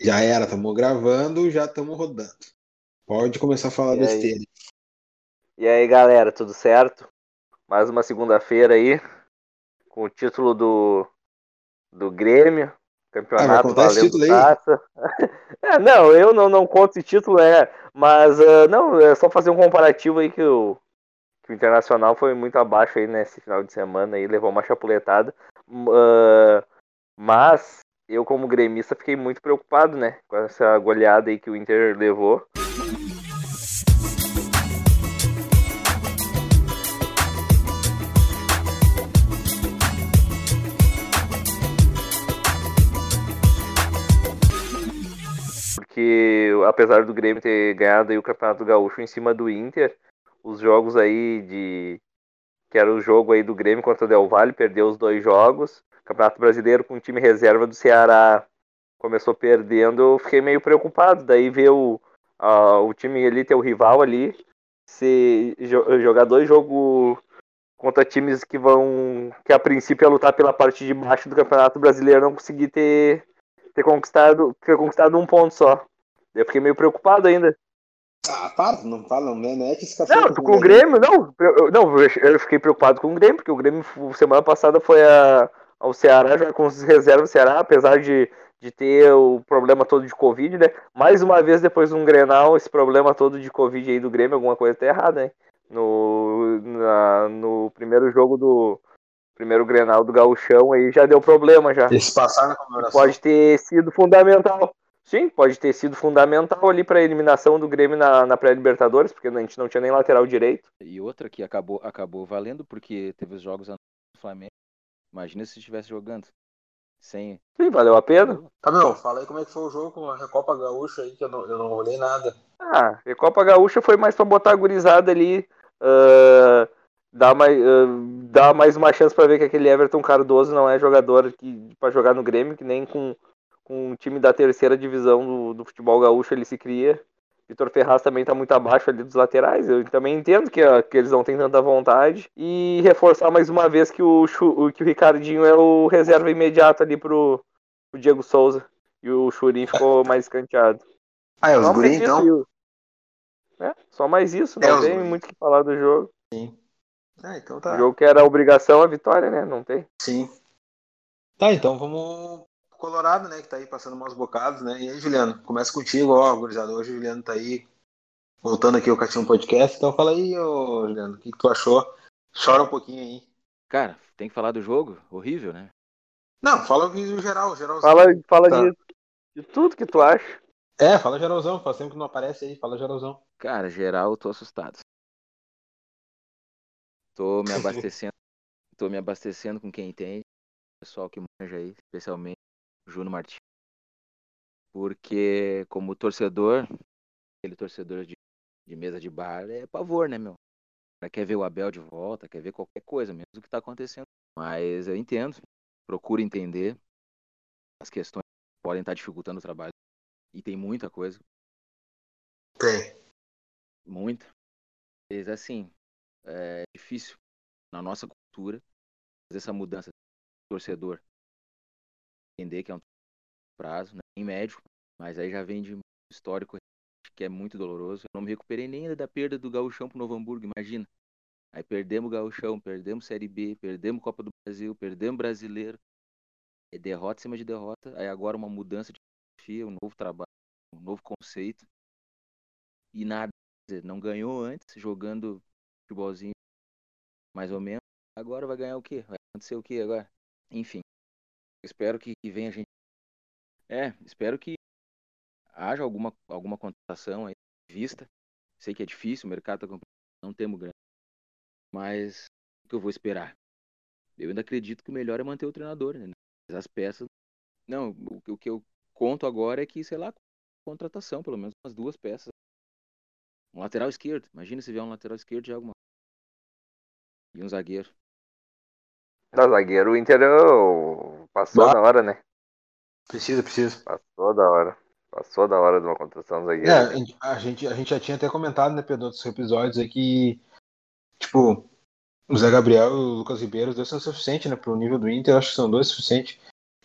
Já era, estamos gravando, já estamos rodando. Pode começar a falar E besteira. E aí, galera, tudo certo? Mais uma segunda-feira aí, com o título do, do Grêmio, Ah, campeonato esse valendo título aí? taça. É, não, eu não, não conto esse título, é, mas ah, não, é só fazer um comparativo aí que o, que o Internacional foi muito abaixo aí nesse final de semana aí, levou uma chapuletada. Ah, mas eu, como gremista, fiquei muito preocupado, né, com essa goleada aí que o Inter levou. porque apesar do Grêmio ter ganhado aí o Campeonato Gaúcho em cima do Inter, os jogos aí de que era o jogo aí do Grêmio contra o Del Valle, perdeu os dois jogos. Campeonato Brasileiro com o time reserva do Ceará começou perdendo, eu fiquei meio preocupado. Daí ver o, a- o time ali, ter o rival ali, se jo- jogar dois jogos contra times que vão que a princípio ia lutar pela parte de baixo do Campeonato Brasileiro, não conseguir ter ter conquistado, ter conquistado um ponto só. Eu fiquei meio preocupado ainda. Ah, para, não fala, não mete esse Não, cachorro. com o Grêmio, não. Eu, não, eu fiquei preocupado com o Grêmio, porque o Grêmio semana passada foi a, ao Ceará, já com os reservas do Ceará, apesar de, de ter o problema todo de Covid, né? Mais uma vez, depois de um Grenal, esse problema todo de Covid aí do Grêmio, alguma coisa tá errada, né? No, na- no primeiro jogo do. Primeiro Grenal do Gauchão aí já deu problema já. Esse passar na comemoração. Pode ter sido fundamental. Sim, pode ter sido fundamental ali para a eliminação do Grêmio na, na pré-Libertadores, porque a gente não tinha nem lateral direito. E outra que acabou, acabou valendo porque teve os jogos do Flamengo. Imagina se estivesse jogando sem. Sim, valeu a pena. Tá, meu, fala aí como é que foi o jogo com a Recopa Gaúcha aí, que eu não, eu não olhei nada. Ah, a Copa Gaúcha foi mais para botar a gurizada ali, ah, dar, mais, ah, dar mais uma chance para ver que aquele Everton Cardoso não é jogador para jogar no Grêmio, que nem com, com um time da terceira divisão do, do futebol gaúcho ele se cria. Vitor Ferraz também tá muito abaixo ali dos laterais. Eu também entendo que, que eles não têm tanta vontade. E reforçar mais uma vez que o, que o Ricardinho é o reserva imediato ali pro, pro Diego Souza. E o Churin ficou mais escanteado. Ah, é os guri então? o- É, só mais isso, É, não os tem muito o que falar do jogo. Ah, então O tá. jogo que era obrigação, a vitória, né? Não tem. Sim. Tá, então vamos Colorado, né, que tá aí passando maus bocados, né? E aí, Juliano, começa contigo, ó, gurizada. Hoje o Juliano tá aí voltando aqui ao Catinho Podcast. Então fala aí, ô, Juliano, o que, que tu achou? Chora um pouquinho aí. Cara, tem que falar do jogo? Horrível, né? Não, fala o geral, geralzão. Fala, fala Tá. de, de tudo que tu acha. É, fala geralzão, faz tempo que não aparece aí, fala geralzão. Cara, geral, eu tô assustado. Tô me abastecendo. tô me abastecendo com quem entende. Pessoal que manja aí, especialmente Júnior Martins. Porque, como torcedor, aquele torcedor de, de mesa de bar é pavor, né, meu? Quer ver o Abel de volta, quer ver qualquer coisa, mesmo o que tá acontecendo. Mas eu entendo, procuro entender as questões que podem estar dificultando o trabalho. E tem muita coisa. Tem. Muita. Mas assim, é difícil na nossa cultura fazer essa mudança do torcedor. Entender que é um prazo, né, em médio, mas aí já vem de histórico que é muito doloroso. Eu não me recuperei nem ainda da perda do Gauchão pro Novo Hamburgo, imagina. Aí perdemos o Gauchão, perdemos Série B, perdemos Copa do Brasil, perdemos Brasileiro. É derrota em cima de derrota. Aí agora uma mudança de filosofia, um novo trabalho, um novo conceito. E nada não ganhou antes, jogando futebolzinho mais ou menos. Agora vai ganhar o quê? Vai acontecer o quê agora? Enfim, espero que venha gente. É, espero que haja alguma, alguma contratação aí vista. Sei que é difícil, o mercado tá complicado, não temos grana. Mas o que eu vou esperar? Eu ainda acredito que o melhor é manter o treinador, né? As peças. Não, o, o que eu conto agora é que, sei lá, contratação, pelo menos umas duas peças. Um lateral esquerdo. Imagina se vier um lateral esquerdo de alguma. E um zagueiro. Da zagueiro, o Inter ô, passou da hora, né? Precisa, precisa. Passou da hora. Passou da hora de uma contratação do zagueiro. É, a gente- a gente, a gente já tinha até comentado, né, Pedro, outros episódios aí que, tipo, o Zé Gabriel e o Lucas Ribeiro, os dois são suficientes, né, pro nível do Inter, eu acho que são dois suficientes.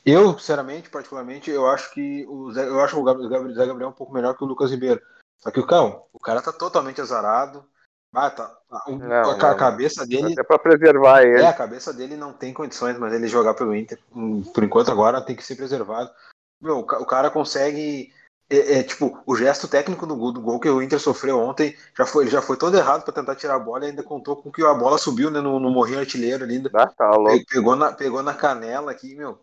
Eu, sinceramente, particularmente, eu acho que o Zé, eu acho o Gabriel, Zé Gabriel um pouco melhor que o Lucas Ribeiro. Só que o cão, o cara tá totalmente azarado. Ah, tá. O, Não, a, não. cabeça dele. Até pra preservar ele. É, a cabeça dele não tem condições, mas ele jogar pelo Inter, hum, por enquanto agora, tem que ser preservado. Meu, o ca- o cara consegue. É, é, tipo, o gesto técnico do gol, do gol que o Inter sofreu ontem já foi, já foi todo errado pra tentar tirar a bola e ainda contou com que a bola subiu né, no, no morrinho artilheiro ali. Ainda. Ah, tá louco. Pe- Pegou na, pegou na canela aqui, meu.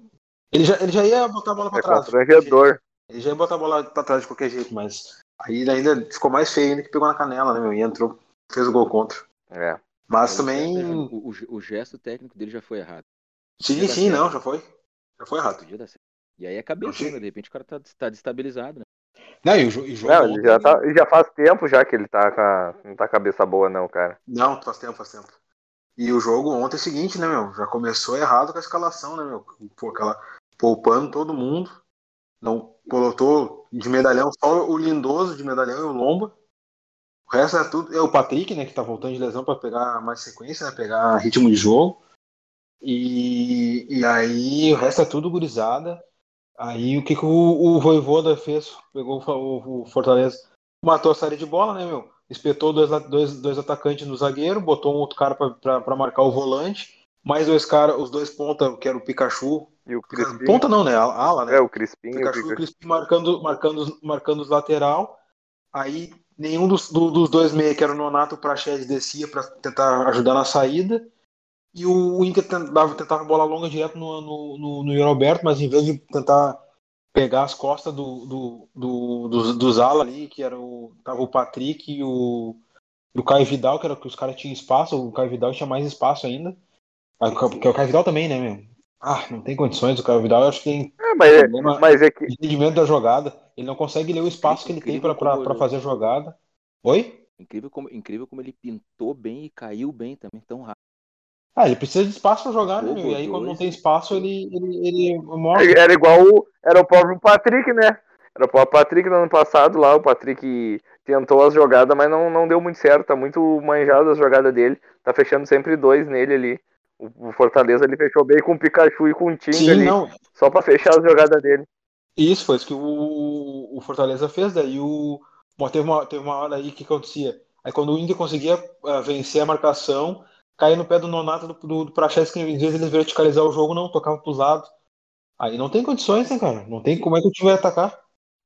Ele já, ele já ia botar a bola pra É trás. constrangedor. Ele já ia botar a bola pra trás de qualquer jeito, mas aí ele ainda ficou mais feio ainda que pegou na canela, né, meu? E entrou, fez o gol contra. É. Mas O também. gesto- O, o- o gesto técnico dele já foi errado. Sim, Podia sim, certo. não, já foi. Já foi errado. Podia dar certo. E aí é cabeça, né? De repente o cara tá, tá destabilizado, né? Não, e o, e o jogo. Não, ele já, tá, ele já faz tempo já que ele tá com a, não tá cabeça boa, não, cara. Não, faz tempo, faz tempo. E o jogo ontem é o seguinte, né, meu? Já começou errado com a escalação, né, meu? Pô, aquela, poupando todo mundo. Não colocou de medalhão só o Lindoso de medalhão e o Lomba. O resto é tudo. É o Patrick, né, que tá voltando de lesão para pegar mais sequência, né? Pegar ritmo de jogo. E, e aí o resto é tudo gurizada. Aí o que, que o, o Voivoda fez? Pegou o, o- o Fortaleza, matou a série de bola, né, meu? Espetou dois, dois, dois atacantes no zagueiro, botou um outro cara para marcar o volante, mais dois caras, os dois ponta, que era o Pikachu. E o Crispim. Ponta não, né? Ala, né? É, o Crispim. o Pikachu e o Pikachu. Crispim marcando, marcando, marcando os lateral. Aí nenhum dos, do- dos dois meia, que era o Nonato o Praxedes, descia para tentar ajudar na saída. E o Inter tentava, tentava bola longa direto no, no, no, no Yuri Alberto, mas em vez de tentar pegar as costas do, do, do, dos, dos ala ali, que era o, tava o Patrick e o, o Caio Vidal, que era que os caras tinham espaço, o Caio Vidal tinha mais espaço ainda. Ah, Porque o Caio Vidal também, né, meu? Ah, não tem condições, o Caio Vidal eu acho que tem É, mas, é, mas é que. entendimento da jogada. Ele não consegue ler o espaço que ele tem Incrível para fazer a jogada. Oi? Incrível como, incrível como ele pintou bem e caiu bem também, tão rápido. Ah, ele precisa de espaço para jogar, né? Meu? E aí dois. quando não tem espaço, ele, ele, ele mostra. Era igual. o- Era o próprio Patrick, né? Era o próprio Patrick no ano passado lá. O Patrick tentou as jogadas, mas não, não deu muito certo. Tá muito manjado as jogadas dele. Tá fechando sempre dois nele ali. O, o Fortaleza ele fechou bem com o Pikachu e com o Tinga Sim, ali. não. Só pra fechar as jogadas dele. Isso foi isso que o, o Fortaleza fez. Daí o. Bom, teve uma, teve uma hora aí que acontecia. Aí quando o Inter conseguia ah, vencer a marcação, caía no pé do Nonato do, do, do Praxedes, que em vez de ele verticalizar o jogo, não, tocava pros lados. Aí não tem condições, né, cara? Não tem como é que o time vai atacar.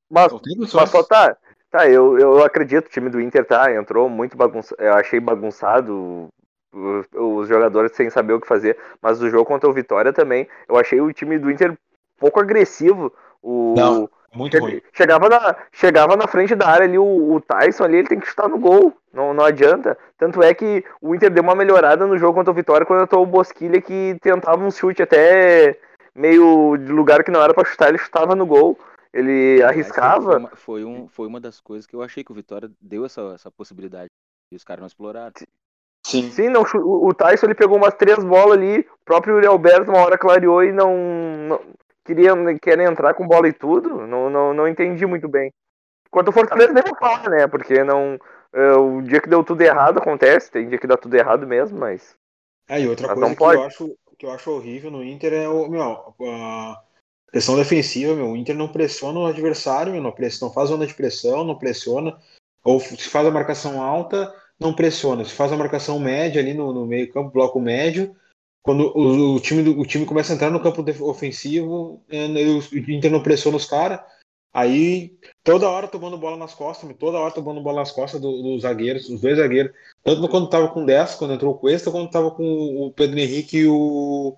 Mas Não tem condições. Mas só tá. Tá, eu, eu acredito, o time do Inter tá, entrou muito bagunçado. Eu achei bagunçado os, os jogadores sem saber o que fazer. Mas o jogo contra o Vitória também, eu achei o time do Inter pouco agressivo. O, Não, Muito ruim. che- chegava, na, chegava na frente da área ali, o, o Tyson ali, ele tem que chutar no gol. Não, não adianta. Tanto é que o Inter deu uma melhorada no jogo contra o Vitória quando entrou o Bosquilha que tentava um chute até meio de lugar que não era pra chutar, ele chutava no gol. Ele arriscava. Foi uma, foi, um, foi uma das coisas que eu achei que o Vitória deu essa, essa possibilidade. E os caras não exploraram. Sim. Sim, não, o o Tyson ele pegou umas três bolas ali, o próprio Yuri Alberto uma hora clareou e não, não queria querer entrar com bola e tudo, não, não, não entendi muito bem. Quanto o Fortaleza nem vou falar, né? Porque não. é, o dia que deu tudo errado acontece, tem dia que dá tudo errado mesmo, mas. É, e outra Mas coisa não que pode. eu, acho, que eu acho horrível no Inter é o, meu, a questão defensiva, meu. O Inter não pressiona o adversário, meu, não, press- não faz zona de pressão, não pressiona. Ou se faz a marcação alta, não pressiona. Se faz a marcação média ali no, no meio campo, bloco médio, quando o, o time, do- o time começa a entrar no campo ofensivo, é, o Inter não pressiona os caras. Aí, toda hora tomando bola nas costas, toda hora tomando bola nas costas do- dos zagueiros, os dois zagueiros. Tanto quando tava com 10, quando entrou o Cuesta, quando tava com o Pedro Henrique e o,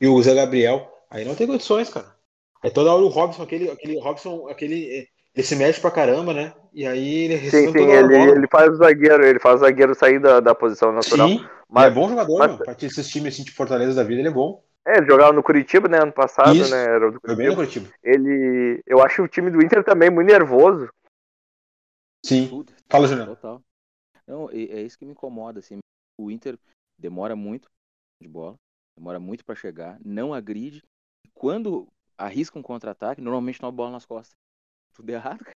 e o Zé Gabriel. Aí não tem condições, cara. Aí toda hora o Robson, aquele, aquele Robson, aquele. Ele se mexe pra caramba, né? E aí ele Sim, recebe sim, a ele, ele faz o zagueiro, ele faz o zagueiro sair da, da posição natural. Sim, mas, ele é bom jogador, mas-. Pra esses times assim de Fortaleza da vida, ele é bom. É, ele jogava no Curitiba, né, ano passado, Isso. né, era do Foi bem no Curitiba. Curitiba. Ele, eu acho o time do Inter também muito nervoso. Sim. Tudo. Fala, Juliano. Total. Não, é isso que me incomoda, assim. O Inter demora muito de bola, demora muito pra chegar, não agride. E quando arrisca um contra-ataque, normalmente não bola nas costas. Tudo errado, cara.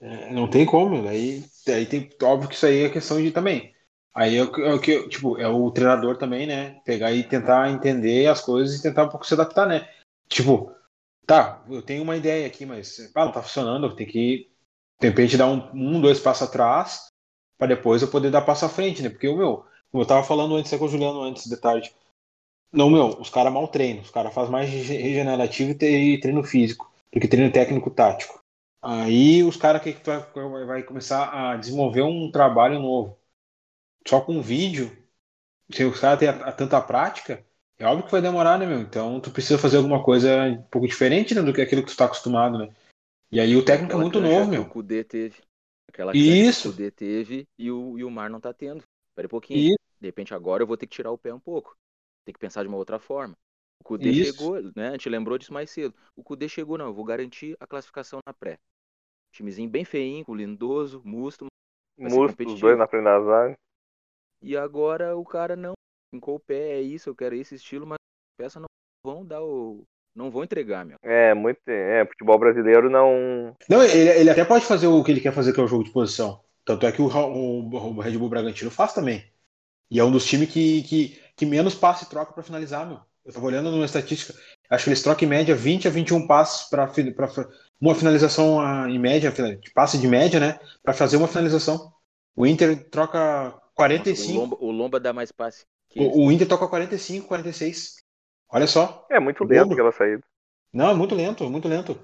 É, não tem como, aí, aí tem, óbvio que isso aí é questão de também. Aí é o é o que, tipo, é o treinador também, né? Pegar e tentar entender as coisas e tentar um pouco se adaptar, né? Tipo, tá, eu tenho uma ideia aqui, mas ah, não tá funcionando, tem que de repente dar um, um dois passos atrás para depois eu poder dar passo à frente, né? Porque o meu, como eu tava falando antes com o Juliano antes de tarde, não, meu, os caras mal treinam, os caras fazem mais regenerativo e treino físico do que treino técnico tático. Aí os caras que, que vai, vai começar a desenvolver um trabalho novo. Só com vídeo, se os caras têm a, a tanta prática, é óbvio que vai demorar, né, meu? Então tu precisa fazer alguma coisa um pouco diferente né, do que aquilo que tu está acostumado, né? E aí o técnico é muito novo, meu. O Kudê teve. Aquela Isso. que o Kudê teve e o, e o Mar não tá tendo. Espera um pouquinho. Isso. De repente agora eu vou ter que tirar o pé um pouco. Tem que pensar de uma outra forma. O Kudê Isso. chegou, né? A gente lembrou disso mais cedo. O Kudê chegou, não, eu vou garantir a classificação na pré. Timezinho bem feinho, com lindoso, musto. Musto, os dois na frente da zaga. E agora o cara não fincou o pé, é isso, eu quero esse estilo, mas peça não vão dar o. Não vão entregar, meu. É, muito. É, futebol brasileiro não. Não, ele, ele até pode fazer o que ele quer fazer, que é o jogo de posição. Tanto é que o, o, o Red Bull Bragantino faz também. E é um dos times que, que, que menos passe troca para finalizar, meu. Eu tava olhando numa estatística, acho que eles trocam em média 20 a 21 passes para uma finalização em média, de passe de média, né? Para fazer uma finalização. O Inter troca 45. Nossa, o, Lomba, o Lomba dá mais passe. O, o, Inter toca 45, 46. Olha só. É muito lento aquela saída. Não, é muito lento, muito lento.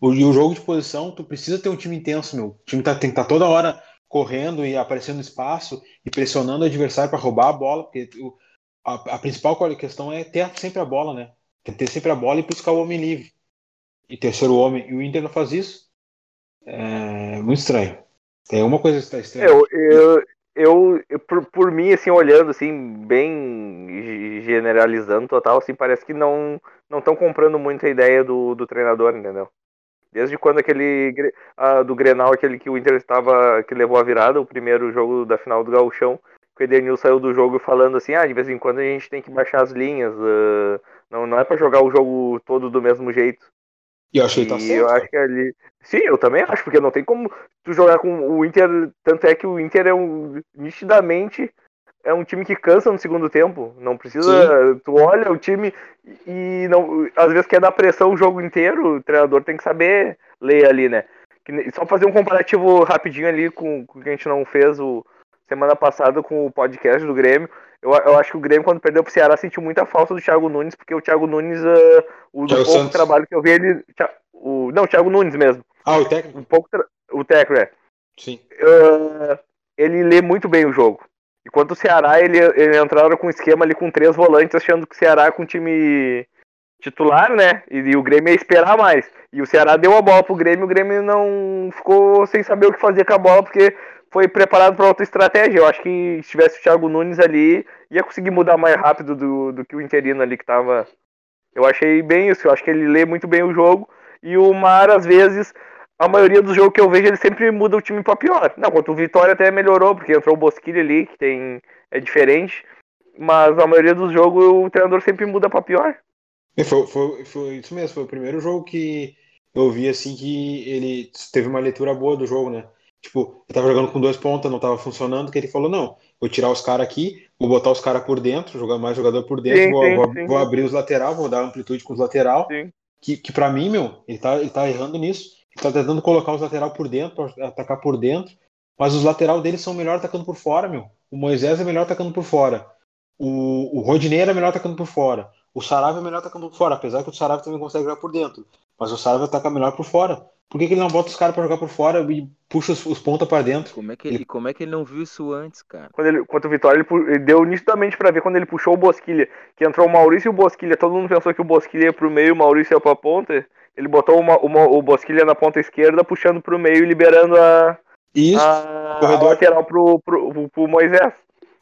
O, e o jogo de posição, tu precisa ter um time intenso, meu. O time tá, tem que estar tá toda hora correndo e aparecendo no espaço e pressionando o adversário para roubar a bola, porque o, a, a, principal questão é ter sempre a bola, né? Ter sempre a bola e buscar o homem livre. E terceiro homem. E o Inter não faz isso. É muito estranho. Tem uma coisa que está estranha. Eu, eu, eu, eu por, por, mim, assim, olhando, assim, bem generalizando total, assim, parece que não não estão comprando muito a ideia do, do treinador, entendeu? Desde quando aquele do Grenal, aquele que o Inter estava, que levou a virada, o primeiro jogo da final do Gauchão, o Edenil saiu do jogo falando assim, ah, de vez em quando a gente tem que baixar as linhas, uh, não, não é para jogar o jogo todo do mesmo jeito. E eu achei que tá certo. eu acho que ali. Sim, eu também acho, porque não tem como tu jogar com o Inter. Tanto é que o Inter é um. nitidamente é um time que cansa no segundo tempo. Não precisa. Sim. Tu olha o time e não, às vezes quer dar pressão o jogo inteiro, o treinador tem que saber ler ali, né? Só fazer um comparativo rapidinho ali com o que a gente não fez o, semana passada com o podcast do Grêmio. Eu, eu acho que o Grêmio, quando perdeu pro Ceará, sentiu muita falta do Thiago Nunes, porque o Thiago Nunes, uh, o pouco Santos. trabalho que eu vi, ele. O, não, o Thiago Nunes mesmo. Ah, o técnico? Um pouco o técnico, é. Sim. Uh, ele lê muito bem o jogo. Enquanto o Ceará, ele, ele entraram com um esquema ali com três volantes, achando que o Ceará é com um time titular, né? E, e, o Grêmio ia esperar mais. E o Ceará deu a bola pro Grêmio, o Grêmio não ficou sem saber o que fazer com a bola, porque foi preparado para outra estratégia. Eu acho que se tivesse o Thiago Nunes ali, ia conseguir mudar mais rápido do, do que o interino ali que tava. Eu achei bem isso. Eu acho que ele lê muito bem o jogo. E o Mar, às vezes, a maioria dos jogos que eu vejo, ele sempre muda o time para pior. Não, quanto o Vitória até melhorou, porque entrou o Bosquilha ali, que tem é diferente. Mas a maioria dos jogos o treinador sempre muda para pior. Foi, foi, foi isso mesmo, foi o primeiro jogo que eu vi assim que ele teve uma leitura boa do jogo, né? Tipo, ele tava jogando com dois pontas, não tava funcionando, que ele falou, não, vou tirar os caras aqui, vou botar os caras por dentro, jogar mais jogador por dentro, sim, vou, sim, vou, sim. vou, abrir os lateral, vou dar amplitude com os lateral. Que, que para mim, meu, ele tá, ele tá errando nisso. Ele tá tentando colocar os lateral por dentro, atacar por dentro. Mas os lateral deles são melhor atacando por fora, meu. O Moisés é melhor atacando por fora. O, o Rodinei era melhor atacando por fora. O Sarabia é melhor atacando por fora, apesar que o Sarabia também consegue jogar por dentro. Mas o Sarabia ataca melhor por fora. Por que, que ele não bota os caras pra jogar por fora e puxa os, os pontas pra dentro? Como é, que ele, como é que ele não viu isso antes, cara? Quando ele, quanto o Vitória, ele, ele, deu nitidamente pra ver quando ele puxou o Bosquilha, que entrou o Maurício e o Bosquilha. Todo mundo pensou que o Bosquilha ia pro meio, o Maurício ia pra ponta. Ele botou uma, uma, o Bosquilha na ponta esquerda, puxando pro meio e liberando a, Isso, a, a lateral pro, pro, pro, pro, Moisés.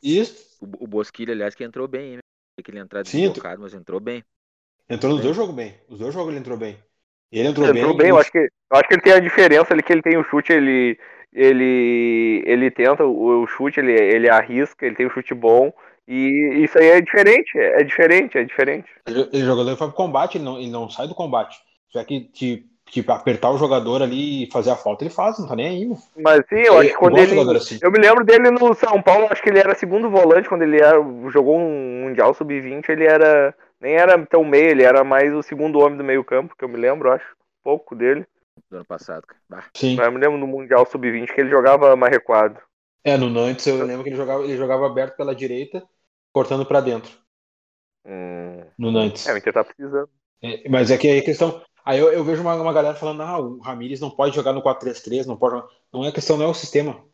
Isso. O, o Bosquilha, aliás, que entrou bem, né? Que ele entrar deslocado, mas entrou bem. Entrou nos dois jogos bem. Os dois jogos ele entrou bem. Ele entrou, ele entrou bem. bem. Eu, acho que, eu acho que ele tem a diferença ali, que ele tem o chute, ele, ele, ele tenta o, o chute, ele, ele arrisca, ele tem o chute bom. E isso aí é diferente, é diferente, é diferente. Ele, ele jogador vai pro combate, ele não, ele não sai do combate. Já que te, te apertar o jogador ali e fazer a falta, ele faz, não tá nem aí. Mano. Mas sim, eu acho que quando ele. Assim. Eu me lembro dele no São Paulo, acho que ele era segundo volante quando ele era, jogou um Mundial Sub-20, ele era nem era tão meio, ele era mais o segundo homem do meio campo, que eu me lembro, acho. Pouco dele. Do ano passado, cara. Sim. Mas eu me lembro no Mundial Sub-20 que ele jogava mais recuado. É, no Nantes eu lembro que ele jogava, ele jogava aberto pela direita, cortando pra dentro. Hum. No Nantes. É, o Inter tá precisando. É, mas é que aí a questão. Aí eu, eu vejo uma, uma galera falando, ah, o Ramires não pode jogar no 4-3-3, não pode jogar. Não é questão, não é o sistema.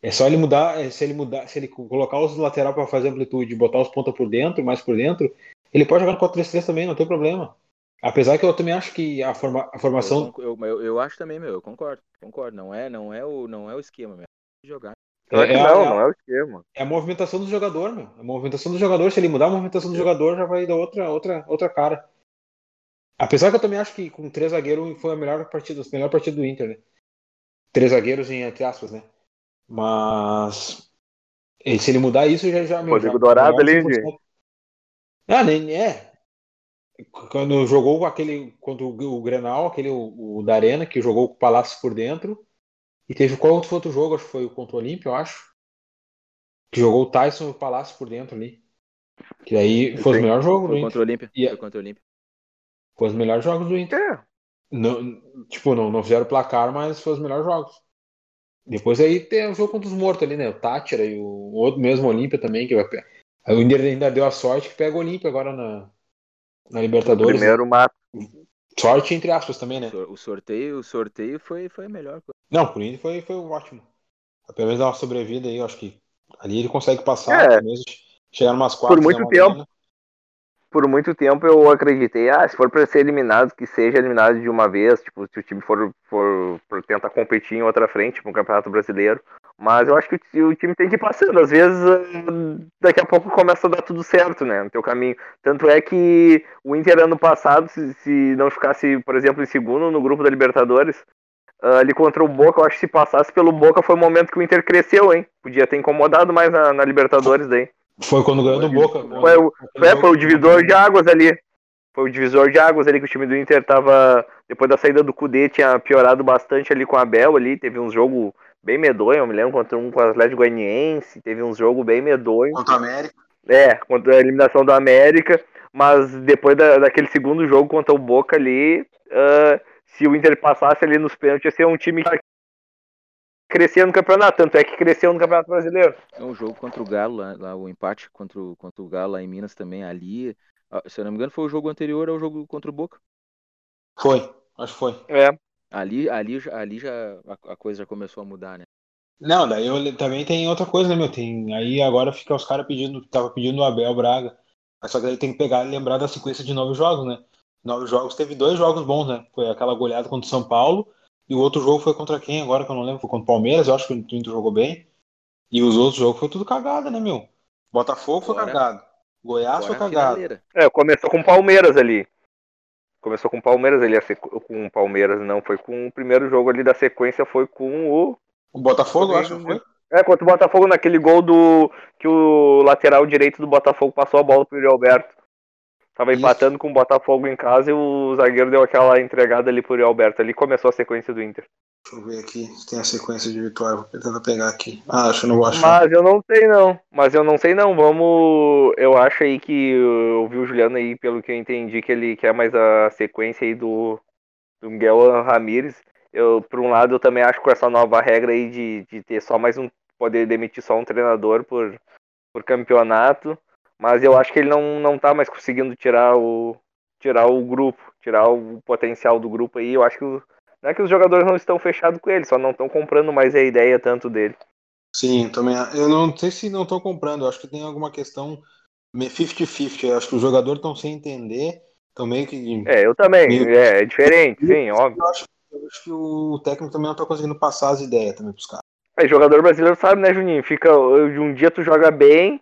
É só ele mudar, é, se ele mudar, se ele colocar os lateral para fazer amplitude, botar os pontas por dentro, mais por dentro, ele pode jogar no 4-3-3 também, não tem problema. Apesar que eu também acho que a, forma, a formação. Eu, eu, eu, acho também, meu, eu concordo, concordo. Não é, não é, o, não é o esquema, meu. É jogar. É, é, não, é, não é o esquema. É a movimentação do jogador, meu. A movimentação do jogador, se ele mudar a movimentação do jogador, já vai dar outra, outra, outra cara. Apesar que eu também acho que com três zagueiros foi a melhor partida, a melhor partida do Inter, né? Três zagueiros em entre aspas, né? Mas se ele mudar isso, já já. Rodrigo Dourado ali, Ah, nem é. Quando jogou aquele contra o, o Grenal, aquele o, o da Arena, que jogou com o Palácio por dentro. E teve qual outro, outro jogo? Acho que foi contra o Olímpio, eu acho. Que jogou o Tyson e o Palácio por dentro ali. Que aí foi o melhor jogo foi contra o Olímpio. E, foi contra o Olímpio. Foi os melhores jogos do Inter. É. Não, tipo, não, não fizeram placar, mas foi os melhores jogos. Depois aí tem o jogo contra os mortos ali, né? O Tátira e o outro mesmo Olímpia também, que vai O Inter ainda deu a sorte que pega o Olímpia agora na, na Libertadores. O primeiro mata. Sorte entre aspas também, né? O sorteio, o sorteio foi, foi melhor. Não, por Inter foi, foi ótimo. Pelo menos dar uma sobrevida aí, eu acho que ali ele consegue passar, é. mesmo chegar umas quatro. Por muito tempo. Por muito tempo eu acreditei, ah, se for para ser eliminado, que seja eliminado de uma vez, tipo, se o time for, for, for tentar competir em outra frente, tipo, no Campeonato Brasileiro. Mas eu acho que o, time tem que ir passando. Às vezes, ah, daqui a pouco começa a dar tudo certo, né? No teu caminho. Tanto é que o Inter ano passado, se, se não ficasse, por exemplo, em segundo no grupo da Libertadores, uh, ali contra o Boca, eu acho que se passasse pelo Boca foi o momento que o Inter cresceu, hein? Podia ter incomodado mais na, na Libertadores daí. Foi quando ganhou do Boca. Foi, o, foi, foi o divisor de águas ali. Foi o divisor de águas ali que o time do Inter tava. Depois da saída do Cudê, tinha piorado bastante ali com a Abel ali. Teve um jogo bem medonho, eu me lembro, contra um com o Atlético Goianiense, teve um jogo bem medonho. Contra o América. É, contra a eliminação do América, mas depois da, daquele segundo jogo contra o Boca ali, uh, se o Inter passasse ali nos pênaltis, ia ser um time que crescia no campeonato, tanto é que cresceu no Campeonato Brasileiro. É um jogo contra o Galo, lá, lá o empate contra o, contra o Galo lá em Minas também, ali, ah, se eu não me engano, foi o jogo anterior ao jogo contra o Boca. Foi, acho que foi. É. Ali, ali, ali já a, a coisa já começou a mudar, né? Não, daí eu, também tem outra coisa, né, meu? Tem, aí agora fica os caras pedindo, tava pedindo o Abel Braga. Só que aí tem que pegar e lembrar da sequência de nove jogos, né? Nove jogos, teve dois jogos bons, né? Foi aquela goleada contra o São Paulo, e o outro jogo foi contra quem agora, que eu não lembro, foi contra o Palmeiras, eu acho que o Inter jogou bem. E os outros jogos foi tudo cagada, né, meu? Botafogo foi cagado. Goiás foi cagado. É, começou com o Palmeiras ali. Começou com o Palmeiras ali, com o Palmeiras não, foi com o primeiro jogo ali da sequência, foi com o. O Botafogo, eu acho que foi. É, contra o Botafogo naquele gol do. que o lateral direito do Botafogo passou a bola pro Yuri Alberto. Tava empatando com o Botafogo em casa e o zagueiro deu aquela entregada ali pro Alberto. Ali começou a sequência do Inter. Deixa eu ver aqui se tem a sequência de vitória. Vou tentar pegar aqui. Ah, acho que não vou achar. Mas eu não sei não. Mas eu não sei não. Vamos. Eu acho aí que eu vi o Juliano aí, pelo que eu entendi, que ele quer mais a sequência aí do, do Miguel Ramírez. Eu, por um lado, eu também acho que com essa nova regra aí de, de ter só mais um. poder demitir só um treinador por, por campeonato. Mas eu acho que ele não, não tá mais conseguindo tirar o. tirar o grupo, tirar o potencial do grupo aí. Eu acho que o não é que os jogadores não estão fechados com ele, só não estão comprando mais a ideia tanto dele. Sim, também. Eu não sei se não estão comprando, eu acho que tem alguma questão 50-50. Acho que os jogadores estão sem entender, estão meio que. É, eu também. Meio... É, é diferente, sim, óbvio. Eu acho, eu acho, que o técnico também não está conseguindo passar as ideias também pros caras. É, jogador brasileiro sabe, né, Juninho? Fica, um dia tu joga bem,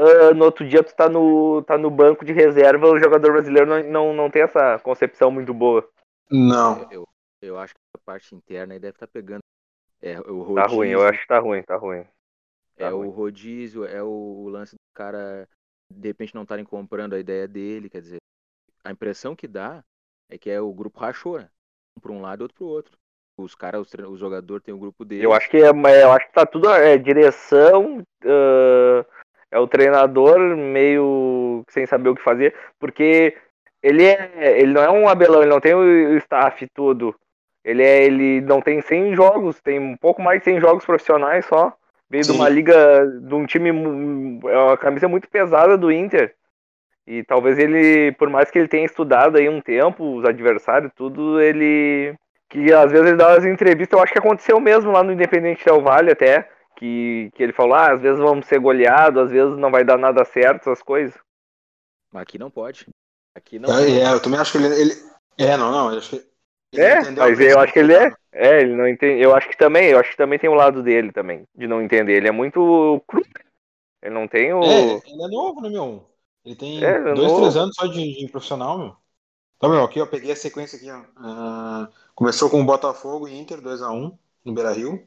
uh, no outro dia tu tá no, tá no banco de reserva, o jogador brasileiro não, não, não tem essa concepção muito boa. Não. Eu, eu acho que a parte interna aí deve estar tá pegando. É, o rodízio, tá ruim, eu acho que tá ruim, tá ruim. Tá é ruim. o rodízio, é o lance do cara de repente não estarem comprando a ideia dele, quer dizer, a impressão que dá é que é o grupo rachou, né? Um para um lado e outro para o outro. Os caras, os, os jogadores têm o grupo dele. Eu acho que é, eu acho que tá tudo é, direção, uh, é o treinador meio sem saber o que fazer, porque ele é, ele não é um Abelão, ele não tem o staff tudo. Ele é, ele não tem 100 jogos, tem um pouco mais de 100 jogos profissionais só. Veio de uma liga, de um time, é uma camisa muito pesada do Inter. E talvez ele, por mais que ele tenha estudado aí um tempo, os adversários, tudo, ele. Que às vezes ele dá as entrevistas, eu acho que aconteceu mesmo lá no Independente Del Vale até. Que, que ele falou, ah, às vezes vamos ser goleados, às vezes não vai dar nada certo, essas coisas. Mas aqui não pode. Aqui não. É, é, eu também acho que ele. ele... É, não, não. Eu acho que ele é, mas eu acho que ele é. É, ele não entende. Eu acho que também, eu acho que também tem o um lado dele também, de não entender. Ele é muito cru. Ele não tem o. É, ele é novo, né, meu? Ele tem é, ele é dois, novo. três anos só de, de, profissional, meu. Então, meu, aqui eu peguei a sequência aqui, ó. Uh, começou com o Botafogo e Inter 2x1 no Beira Rio.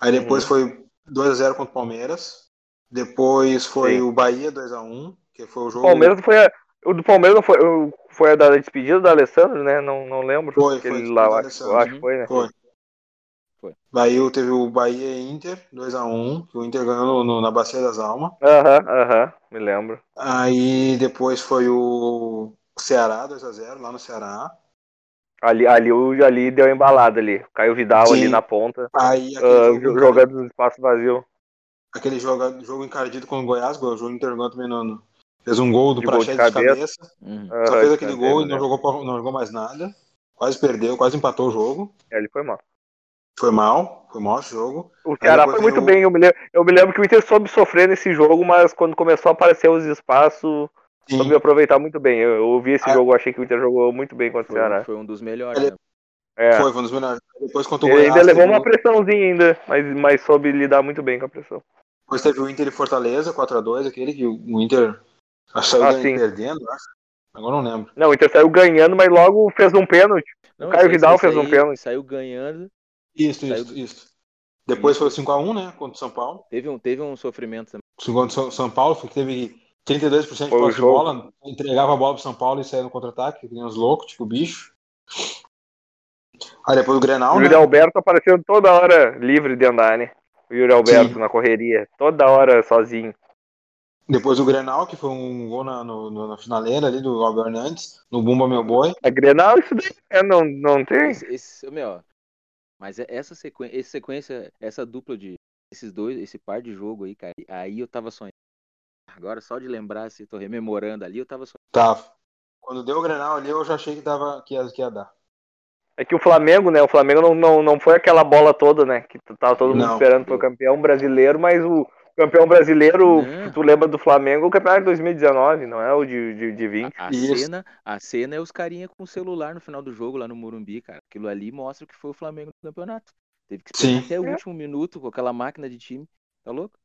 Aí depois uhum. foi 2x0 contra o Palmeiras. Depois foi Sim. o Bahia 2x1, que foi o jogo. Palmeiras foi a, o do Palmeiras não foi, foi a da despedida do Alessandro, né? Não, não lembro. Foi, foi. Lá, acho, eu acho que foi, né? Foi. foi. Daí teve o Bahia e Inter, 2x1, que o Inter ganhou no, na Bacia das Almas. Aham, aham, me lembro. Aí depois foi o Ceará, 2x0, lá no Ceará. Ali, ali, ali deu embalada ali. Caio Vidal Sim. ali na ponta. Aí, uh, jogando no espaço vazio. Aquele jogo, jogo encardido com o Goiás, o jogo Inter ganhou também no, Fez um gol do Praxedes de cabeça. De cabeça. Uhum. Só fez aquele gol e não jogou, não jogou mais nada. Quase perdeu, quase empatou o jogo. É, ele foi mal. Foi mal, foi mal esse jogo. O Ceará foi muito bem. Eu me, lembro, eu me lembro que o Inter soube sofrer nesse jogo, mas quando começou a aparecer os espaços, Sim. soube aproveitar muito bem. Eu, eu ouvi esse ah. jogo, achei que o Inter jogou muito bem contra foi, o Ceará. Foi um dos melhores. Ele... Né? É. Foi, foi um dos melhores. Depois contra o Ele Goiás, ainda levou uma pressãozinha ainda, mas, mas soube lidar muito bem com a pressão. Depois teve o Inter e Fortaleza, 4x2, aquele que o Inter saiu ah, perdendo, acho. Agora não lembro. Não, o Inter saiu ganhando, mas logo fez um pênalti. Não, o Caio Vidal fez um pênalti. Saiu ganhando. Isso, saiu... isso, isso. Depois isso. foi 5x1, né? Contra o São Paulo. Teve um, teve um sofrimento também. Contra o São Paulo, foi que teve 32% de posse de bola. Entregava a bola pro São Paulo e saía no contra-ataque, que nem os loucos, tipo bicho. Aí depois o Grenal, o Yuri né? Alberto aparecendo toda hora livre de andar, né? O Yuri Alberto Sim. na correria, toda hora sozinho. Depois o Grenal, que foi um gol na, no, na finaleira ali do Albert Hernandes, no Bumba Meu Boi. A Grenal, isso daí é, não, não tem? Esse, esse, meu, mas é, essa sequência, essa sequência, essa dupla de esses dois, esse par de jogo aí, cara, aí eu tava sonhando. Agora, só de lembrar, se tô rememorando ali, eu tava sonhando. Tá. Quando deu o Grenal ali, eu já achei que, tava, que, ia, que ia dar. É que o Flamengo, né? O Flamengo não, não, não foi aquela bola toda, né? Que tava todo mundo não, esperando pro campeão brasileiro, mas o, campeão brasileiro, não. tu lembra do Flamengo, o campeonato de 2019, não é o de, de, de 20. A, a cena, a cena é os carinha com o celular no final do jogo lá no Morumbi, cara. Aquilo ali mostra que foi o Flamengo no campeonato. Teve que esperar Sim. até o é. último minuto com aquela máquina de time. Tá louco?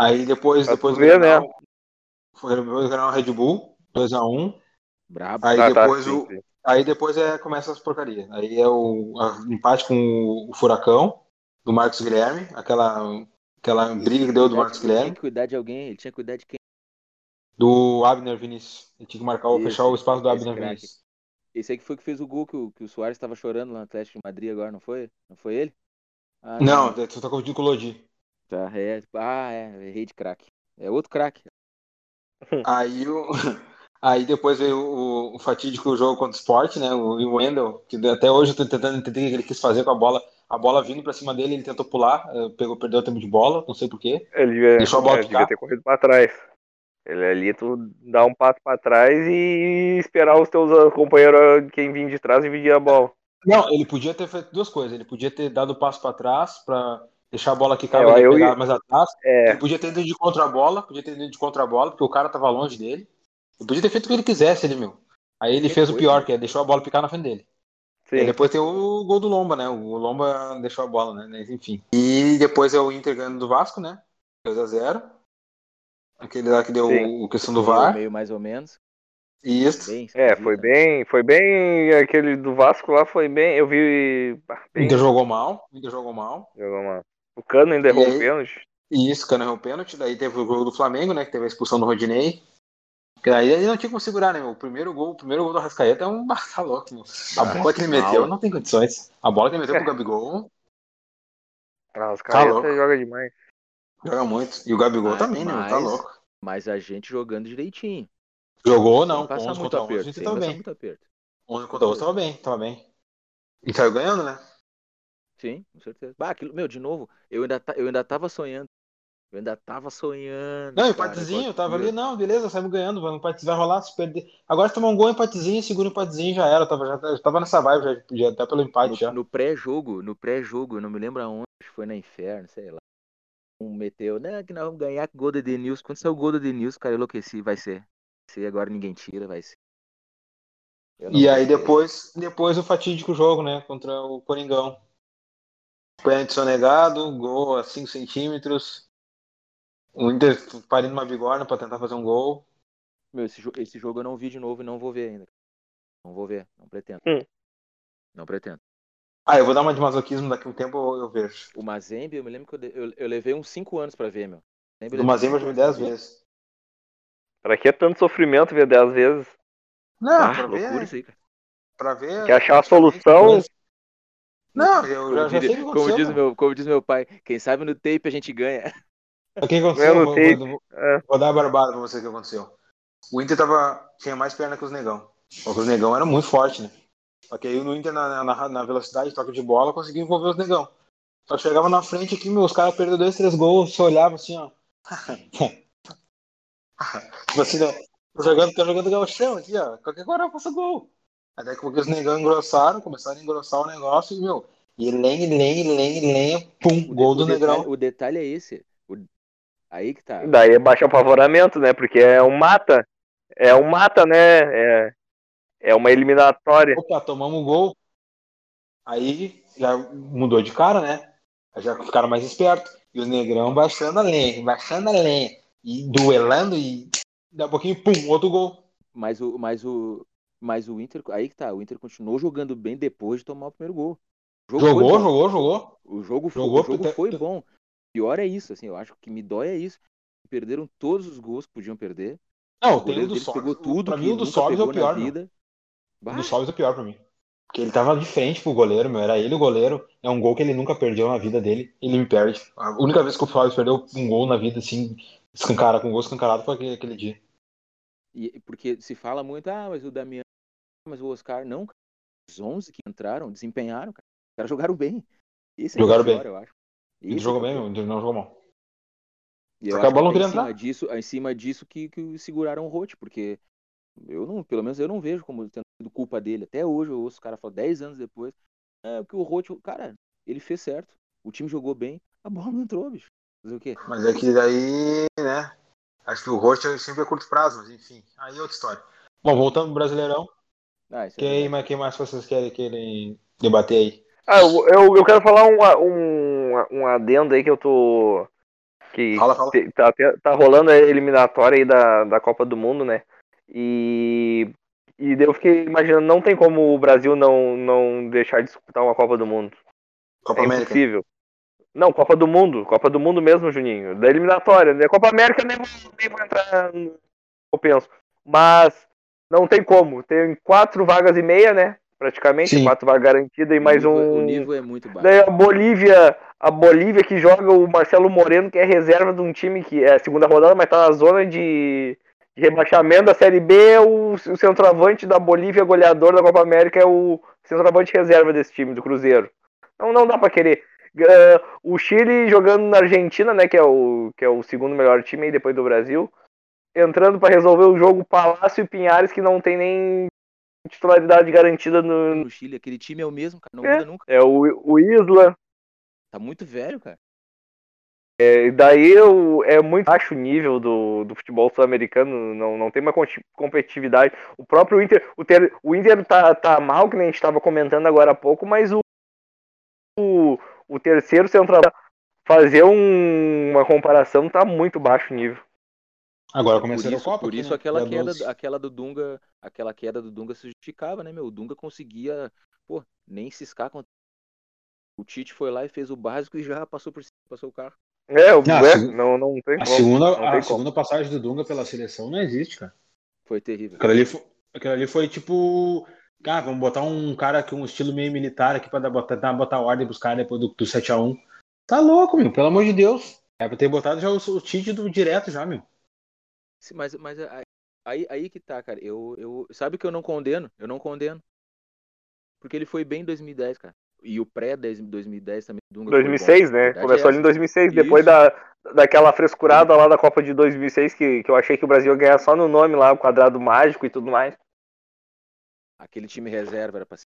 Aí depois, pra depois ver, né? Foi depois o Red Bull, 2x1. Brabo. Aí ah, tá, depois tá, o. Sim, sim. Aí depois é, começa as porcarias. Aí é o empate com o, o Furacão, do Marcos Guilherme, aquela Aquela briga que deu do Marcos Guilherme. Ele tinha que cuidar de alguém, ele tinha que cuidar de quem? Do Abner Vinícius. Ele tinha que marcar, esse, fechar o espaço do Abner Vinícius. Esse aí que foi que fez o gol que o, que o Soares estava chorando lá no Atlético de Madrid agora, não foi? Não foi ele? Ah, não, não, você tá confundindo com o Lodi. Tá, é. Ah, é, errei de craque. É outro craque. Aí o. Aí depois veio o, o fatídico jogo contra o Sport, né? O Wendel, que até hoje eu tô tentando entender o que ele quis fazer com a bola a bola vindo para cima dele, ele tentou pular, eh, pegou, perdeu o tempo de bola, não sei porquê. Ele Deixou a bola é, devia ter corrido para trás. Ele ali, tu dá um passo para trás e esperar os teus companheiros, quem vir de trás, dividir a bola. Não, ele podia ter feito duas coisas. Ele podia ter dado o passo para trás para deixar a bola que cabe é, mais atrás. É. Podia ter ido de contra a bola, podia ter ido de contra a bola, porque o cara tava longe dele. Ele podia ter feito o que ele quisesse, ele, meu. Aí ele que fez coisa. o pior, que é deixou a bola picar na frente dele. Sim. E depois tem o gol do Lomba, né? O Lomba deixou a bola, né? Enfim. E depois é o Inter ganhando do Vasco, né? 2x0. Aquele lá que deu Sim. o questão do VAR. Meio mais ou menos. Isso. Bem, é, foi bem, foi bem. Aquele do Vasco lá foi bem. Eu vi. Bem... Inter jogou mal. Inter jogou mal. Jogou mal. O Cano ainda errou o pênalti. Isso, o Cano errou o pênalti. Daí teve o jogo do Flamengo, né? Que teve a expulsão do Rodinei. Porque aí ele não tinha como segurar, né? O primeiro gol, o primeiro gol do Arrascaeta é um tá louco, meu. A bola que ele meteu não tem condições. A bola que ele meteu pro Gabigol. Arrascaeta tá joga demais. Joga muito. E o Gabigol Mas- também, né? Tá louco. Mas a gente jogando direitinho. Jogou, não. passar 11 muito contra 11 aperto. a gente tava bem. muito aperto. 11 contra 11 tava bem, tava bem. E saiu ganhando, né? Sim, com certeza. Bah, aquilo, meu, de novo, eu ainda, eu ainda tava sonhando. Eu ainda tava sonhando. Não, cara, empatezinho, eu tava ali, não, beleza, saímos ganhando, o empate vai rolar, se perder. Agora se tomar um gol, empatezinho, segura o empatezinho, já era, tava, já, tava nessa vibe, já, já até pelo empate já. No, no pré-jogo, no pré-jogo, eu não me lembro aonde, foi na Inferno, sei lá. Um meteu, né, que nós vamos ganhar com o gol do Edenilson. Quando saiu o gol do Edenilson, cara, eu enlouqueci, vai ser. Vai ser, agora ninguém tira, vai ser. Eu E aí depois, depois o fatídico jogo, né, contra o Coringão. Pênalti sonegado, gol a 5 centímetros. O Inter parindo uma bigorna pra tentar fazer um gol. Meu, esse, jo- esse jogo eu não vi de novo e não vou ver ainda. Não vou ver, não pretendo. Hum. Não pretendo. Ah, eu vou dar uma de masoquismo daqui a um tempo, eu, eu vejo. O Mazembe, eu me lembro que eu, eu, eu levei uns 5 anos pra ver, meu. Levei Mazembe eu já vi anos 10 pra ver. vezes. Pra que tanto sofrimento ver 10 vezes? Não, Ah, pra ver, isso aí, cara. pra ver. Quer achar a solução? Não, eu já, já sei que como diz meu, como diz meu pai, quem sabe no tape a gente ganha. O que aconteceu? Eu Vou, notei. vou- É. vou dar a barbada pra você o que aconteceu. O Inter tava, tinha mais perna que os negão. Só que os negão era muito forte, né? Só que aí no Inter, na, na, na velocidade, toque de bola, conseguiu envolver os negão. Só que chegava na frente aqui, meu, os caras perderam dois, três gols, você olhava assim, ó. tipo assim, ó, tô jogando, tô jogando gauchão aqui, ó. Qualquer hora eu faço gol. Até que porque os negão engrossaram, começaram a engrossar o negócio e, meu, e lenha, lenha, lenha, lenha, pum, O, de- gol o do detalhe, negrão. o detalhe é esse. O- aí que tá. Daí baixa o apavoramento, né? Porque é um mata. É um mata, né? É, é uma eliminatória. Opa, tomamos um gol. Aí já mudou de cara, né? Já ficaram mais espertos. E os negrão baixando a lenha, baixando a lenha. E duelando e daqui a pouquinho, pum, outro gol. Mas o, mas o, mas o Inter, aí que tá. O Inter continuou jogando bem depois de tomar o primeiro gol. O Jogou, jogou, jogou. O jogo, foi, Jogou, o jogo foi bom. Pior é isso, assim, eu acho que me dói é isso. Perderam todos os gols que podiam perder. Não, O tem o do Sobs. pegou tudo Pra mim, o do Sobs é o pior, vida. O do Sobs é o pior pra mim. Porque ele tava de frente pro goleiro, meu. Era ele o goleiro. É um gol que ele nunca perdeu na vida dele. Ele me perde. A única vez que o Sobs perdeu um gol na vida, assim, escancara, com gol escancarado, foi aquele, aquele dia. e, porque se fala muito, ah, mas o Damião, mas o Oscar, não, cara. Os 11 que entraram, desempenharam, cara. Os caras jogaram bem. Esse é Jogaram o bem. eu acho. Ele Esse jogou que é o bem. Ele não jogou mal. E eu Só que a bola não que é queria em cima entrar. disso, é em cima disso que, que seguraram o Rote, porque eu não, pelo menos eu não vejo como tendo sido culpa dele. Até hoje eu ouço os caras falar 10 anos depois, é porque o Rote, cara, ele fez certo. O time jogou bem, a bola não entrou, bicho. Fazer o quê? Mas é que daí, né? Acho que o rosto sempre é curto prazo, mas enfim. Aí é outra história. Bom, voltando pro Brasileirão. Ah, isso é Quem, mais, quem mais vocês querem, querem debater aí? Ah, eu, eu, eu quero falar um, um, um adendo aí que eu tô. Que Fala, fala. tá, tá rolando a eliminatória aí da, da Copa do Mundo, né? E. E eu fiquei imaginando, não tem como o Brasil não, não deixar de disputar uma Copa do Mundo. Copa é América. impossível. Não, Copa do Mundo. Copa do Mundo mesmo, Juninho. Da eliminatória. Né? Copa América nem vou, nem vou entrar no. Eu penso. Mas não tem como. Tem quatro vagas e meia, né? Praticamente. Sim. Quatro vagas garantidas e O mais nível- um. O nível é muito baixo. Daí a Bolívia, a Bolívia que joga o Marcelo Moreno, que é reserva de um time que é a segunda rodada, mas tá na zona de, de rebaixamento da Série B. O, o centroavante da Bolívia, goleador da Copa América, é o centroavante reserva desse time, do Cruzeiro. Não, não dá pra querer. Ah, o Chile jogando na Argentina, né, que é o, que é o segundo melhor time aí depois do Brasil, entrando pra resolver o jogo Palácio e Pinhares, que não tem nem titularidade garantida no. No Chile, aquele time é o mesmo, cara. Não É. muda nunca. É o, o Isla. Tá muito velho, cara. E daí eu, é muito baixo o nível do, do futebol sul-americano, não, não tem uma competitividade. O próprio Inter, o, ter, o Inter tá, tá mal, que nem a gente estava comentando agora há pouco, mas o, o, o terceiro central fazer um- uma comparação tá muito baixo o nível. Agora começou a Copa. por isso né? aquela, Dia queda, 12. aquela do Dunga, aquela queda do Dunga se justificava, né, meu? O Dunga conseguia, pô, nem ciscar contra. O Tite foi lá e fez o básico e já passou por cima, passou o carro. É, o Não, a é, não, não tem A como. segunda, não tem a como. segunda passagem do Dunga pela seleção não existe, cara. Foi terrível. Aquilo ali foi, aquilo ali foi tipo. Ah, vamos botar um cara com um estilo meio militar aqui pra dar, botar, dar- botar ordem pros caras depois do, do 7x1. Tá louco, meu, pelo amor de Deus. É pra ter botado já o, o Tite do direto já, meu. Sim, Mas, mas aí, aí que tá, cara. Eu, eu, sabe que eu não condeno? Eu não condeno. Porque ele foi bem em 2010, cara. E o pré-2010 também. do Dunga foi bom. 2006, né? Verdade Começou é ali em 2006, Isso. depois da, daquela frescurada lá da Copa de 2006, que, que eu achei que o Brasil ia ganhar só no nome lá, o quadrado mágico e tudo mais. Aquele time reserva era pra ser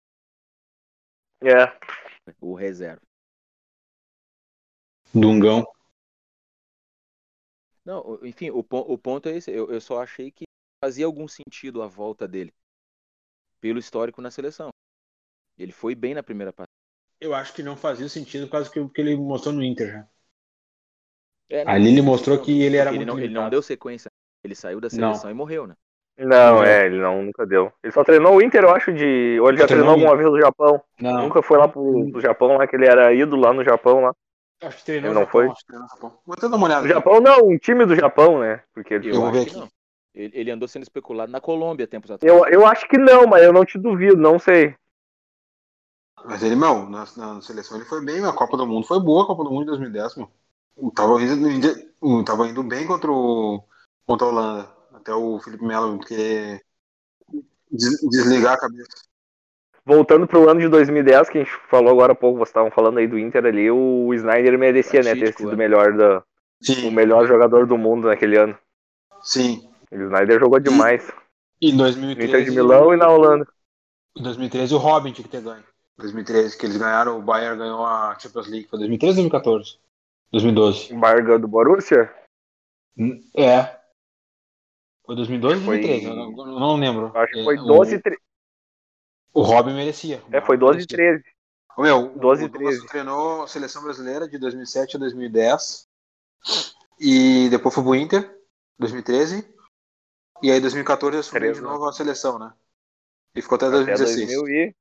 É, o reserva. Dungão. Não, o- enfim, o, o ponto é esse. Eu, eu só achei que fazia algum sentido a volta dele. Pelo histórico na seleção. Ele foi bem na primeira partida. Eu acho que não fazia sentido por causa que, que ele mostrou no Inter já. É, não, Ali ele não, mostrou não, que ele era porque muito não, ele não deu sequência. Ele saiu da Não. seleção e morreu, né? não, Não. é, ele não, nunca deu. Ele só treinou o Inter, eu acho, de. Ou ele já Só treinou treinou alguma o vez no Japão. Não, Nunca foi lá pro, pro Japão, lá, que ele era ídolo lá no Japão lá. Acho que treinou Ele não Japão, foi? acho que treinou no Japão. Vou até dar uma olhada. No Japão não, um time do Japão, né? Porque ele Eu, Eu vou ver aqui. não. Ele, ele andou sendo especulado na Colômbia tempos atrás. Eu, eu acho que não, mas eu não te duvido, não sei. Mas ele, meu, na, na seleção ele foi bem, a Copa do Mundo foi boa, a Copa do Mundo de 2010, meu. O Tava tava indo bem contra, o, contra a Holanda. Até o Felipe Melo querer des- desligar a cabeça. Voltando pro ano de 2010, que a gente falou agora há pouco, vocês estavam falando aí do Inter ali, o Snyder merecia, né, ter sido o ano. melhor, da, o melhor jogador do mundo naquele ano. sim. O Snyder jogou demais. E em No 2013. Inter de Milão e na Holanda. Em 2013 o Robin tinha que ter ganho. 2013, que eles ganharam, o Bayern ganhou a Champions League. Foi 2013 ou 2014? 2012. Barga do Borussia? É. Foi 2012 ou Foi- 2013? Eu não, eu não lembro. Acho que É, foi o- 12 e 13. O Robin merecia. É, foi 12 e 13. Ô, meu, 12 e o Douglas 13. treinou a seleção brasileira de 2007 a 2010. E depois foi pro Inter, 2013. E aí, em 2014, assumiu Três, de né? novo a seleção, né? E ficou até Até 2016. 2000 e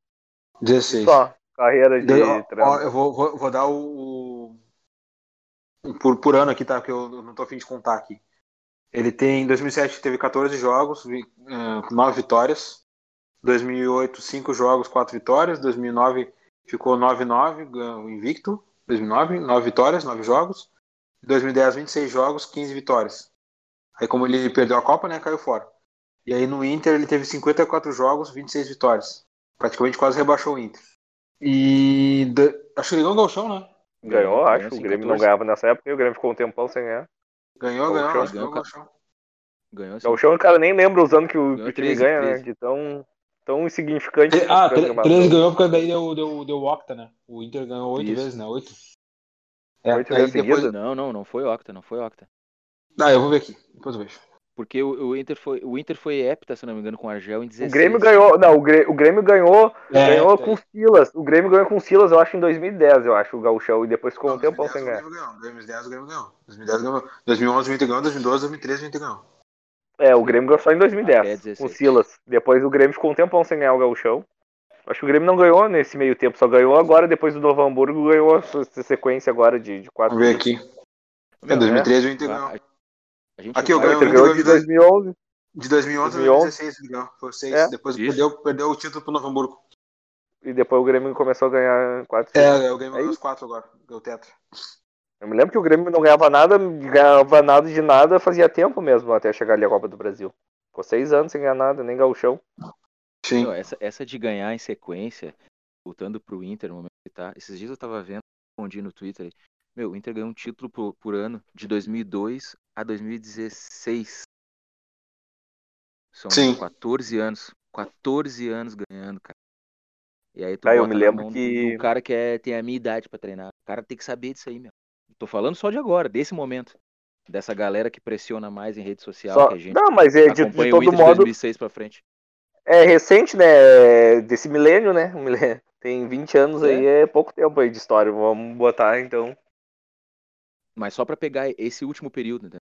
16. só. Carreira de ó, treinador. eu vou, vou, vou dar o. o- por, por ano aqui, tá? Porque eu não tô afim de contar aqui. Ele tem. Em 2007 teve 14 jogos, vi- eh, 9 vitórias. 2008, 5 jogos, 4 vitórias. 2009 ficou 9-9, ganhou invicto. 2009, 9 vitórias, 9 jogos. 2010, 26 jogos, 15 vitórias. Aí, como ele perdeu a Copa, né? Caiu fora. E aí no Inter ele teve 54 jogos, 26 vitórias. Praticamente quase rebaixou o Inter. E acho que ele ganhou o Galchão, né? Ganhou, Ganhou, acho. sim, O Grêmio 14. não ganhava nessa época e o Grêmio ficou um tempão sem ganhar. Ganhou, ganhou, acho que ganhou ganhou, o Galchão. Ganhou sim. O chão, o cara nem lembra os anos que o, Ganhou o time 13, ganha, né? 13. De tão, tão insignificante. Ah, que tre- fica 13 gravado. ganhou porque daí deu, deu, deu Octa, né? O Inter ganhou 8 Isso. vezes, né? 8. É, Oito aí vezes depois... seguida? Não, não, não foi Octa, não foi Octa. Ah, eu vou ver aqui. Depois eu vejo. Porque o, o Inter foi, o Inter foi hepta, se não me engano, com o Argel em O 16. Grêmio ganhou. Não, o Grêmio, o Grêmio ganhou. É, ganhou tá com o Silas. O Grêmio ganhou com o Silas, eu acho, em 2010, eu acho, o Gauchão. E depois ficou um Não, tempão 2010 sem o ganhar. Grêmio ganhou. 2010 o Grêmio ganhou. 2010 ganhou. 2011 o Inter ganhou. 2012, 2013 o Inter ganhou. É, o Grêmio ganhou só em 2010, Até com 16. o Silas. Depois o Grêmio ficou um tempão sem ganhar o Gauchão. Acho que o Grêmio não ganhou nesse meio tempo, só ganhou agora, depois do Novo Hamburgo, ganhou essa sequência agora de, de quatro. Vamos ver aqui. É, Meu, 2013 o Inter ganhou. Aqui, o O Grêmio ganhou de 2011. De 2011 a 2011. 2016 ele ganhou. Foi 6. É. Depois Isso. perdeu, perdeu o título pro Novo Hamburgo. E depois o Grêmio começou a ganhar quatro. É, o Grêmio É ganhou os isso. 4 agora. Deu tetra. Eu me lembro que o Grêmio não ganhava nada, ganhava nada de nada fazia tempo mesmo até chegar ali a Copa do Brasil. Ficou seis anos sem ganhar nada, nem gauchão. Sim. Meu, essa, essa de ganhar em sequência, voltando pro Inter no momento que tá. Esses dias eu tava vendo, respondi no Twitter. aí, Meu, o Inter ganhou um título por, por ano de 2002 a 2016. São Sim. 14 anos. 14 anos ganhando, cara. E aí tu Ah, eu me lembro que- do cara que é, tem a minha idade pra treinar. O cara tem que saber disso aí, meu. Tô falando só de agora, desse momento. Dessa galera que pressiona mais em rede social, Só... que a gente Não, mas é de, de todo modo 2006 pra frente. é recente, né? Desse milênio, né? Tem 20 anos É. aí, é pouco tempo aí de história. Vamos botar então. Mas só pra pegar esse último período, né?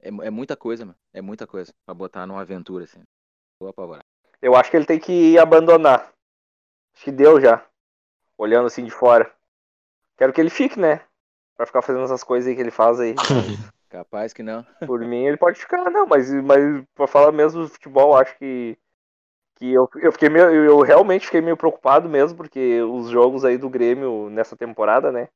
É, é muita coisa, mano. É muita coisa pra botar numa aventura, assim. Vou apavorar. Eu acho que ele tem que abandonar. Acho que deu já. Olhando assim de fora. Quero que ele fique, né? Pra ficar fazendo essas coisas aí que ele faz aí. Capaz que não. Por mim, ele pode ficar, não, mas, mas pra falar mesmo do futebol, acho que, que eu, eu fiquei meio, eu realmente fiquei meio preocupado mesmo, porque os jogos aí do Grêmio nessa temporada, né?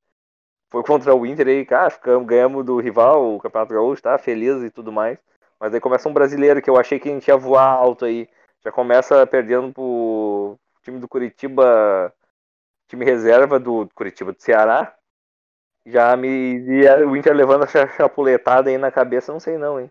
foi contra o Inter aí, cara, ficamos, ganhamos do rival, o Campeonato Gaúcho, tá feliz e tudo mais. Mas aí começa um brasileiro que eu achei que a gente ia voar alto aí. Já começa perdendo pro time do Curitiba, time reserva do Curitiba do Ceará. Já me. E o Inter levando a chapuletada aí na cabeça, não sei não, hein.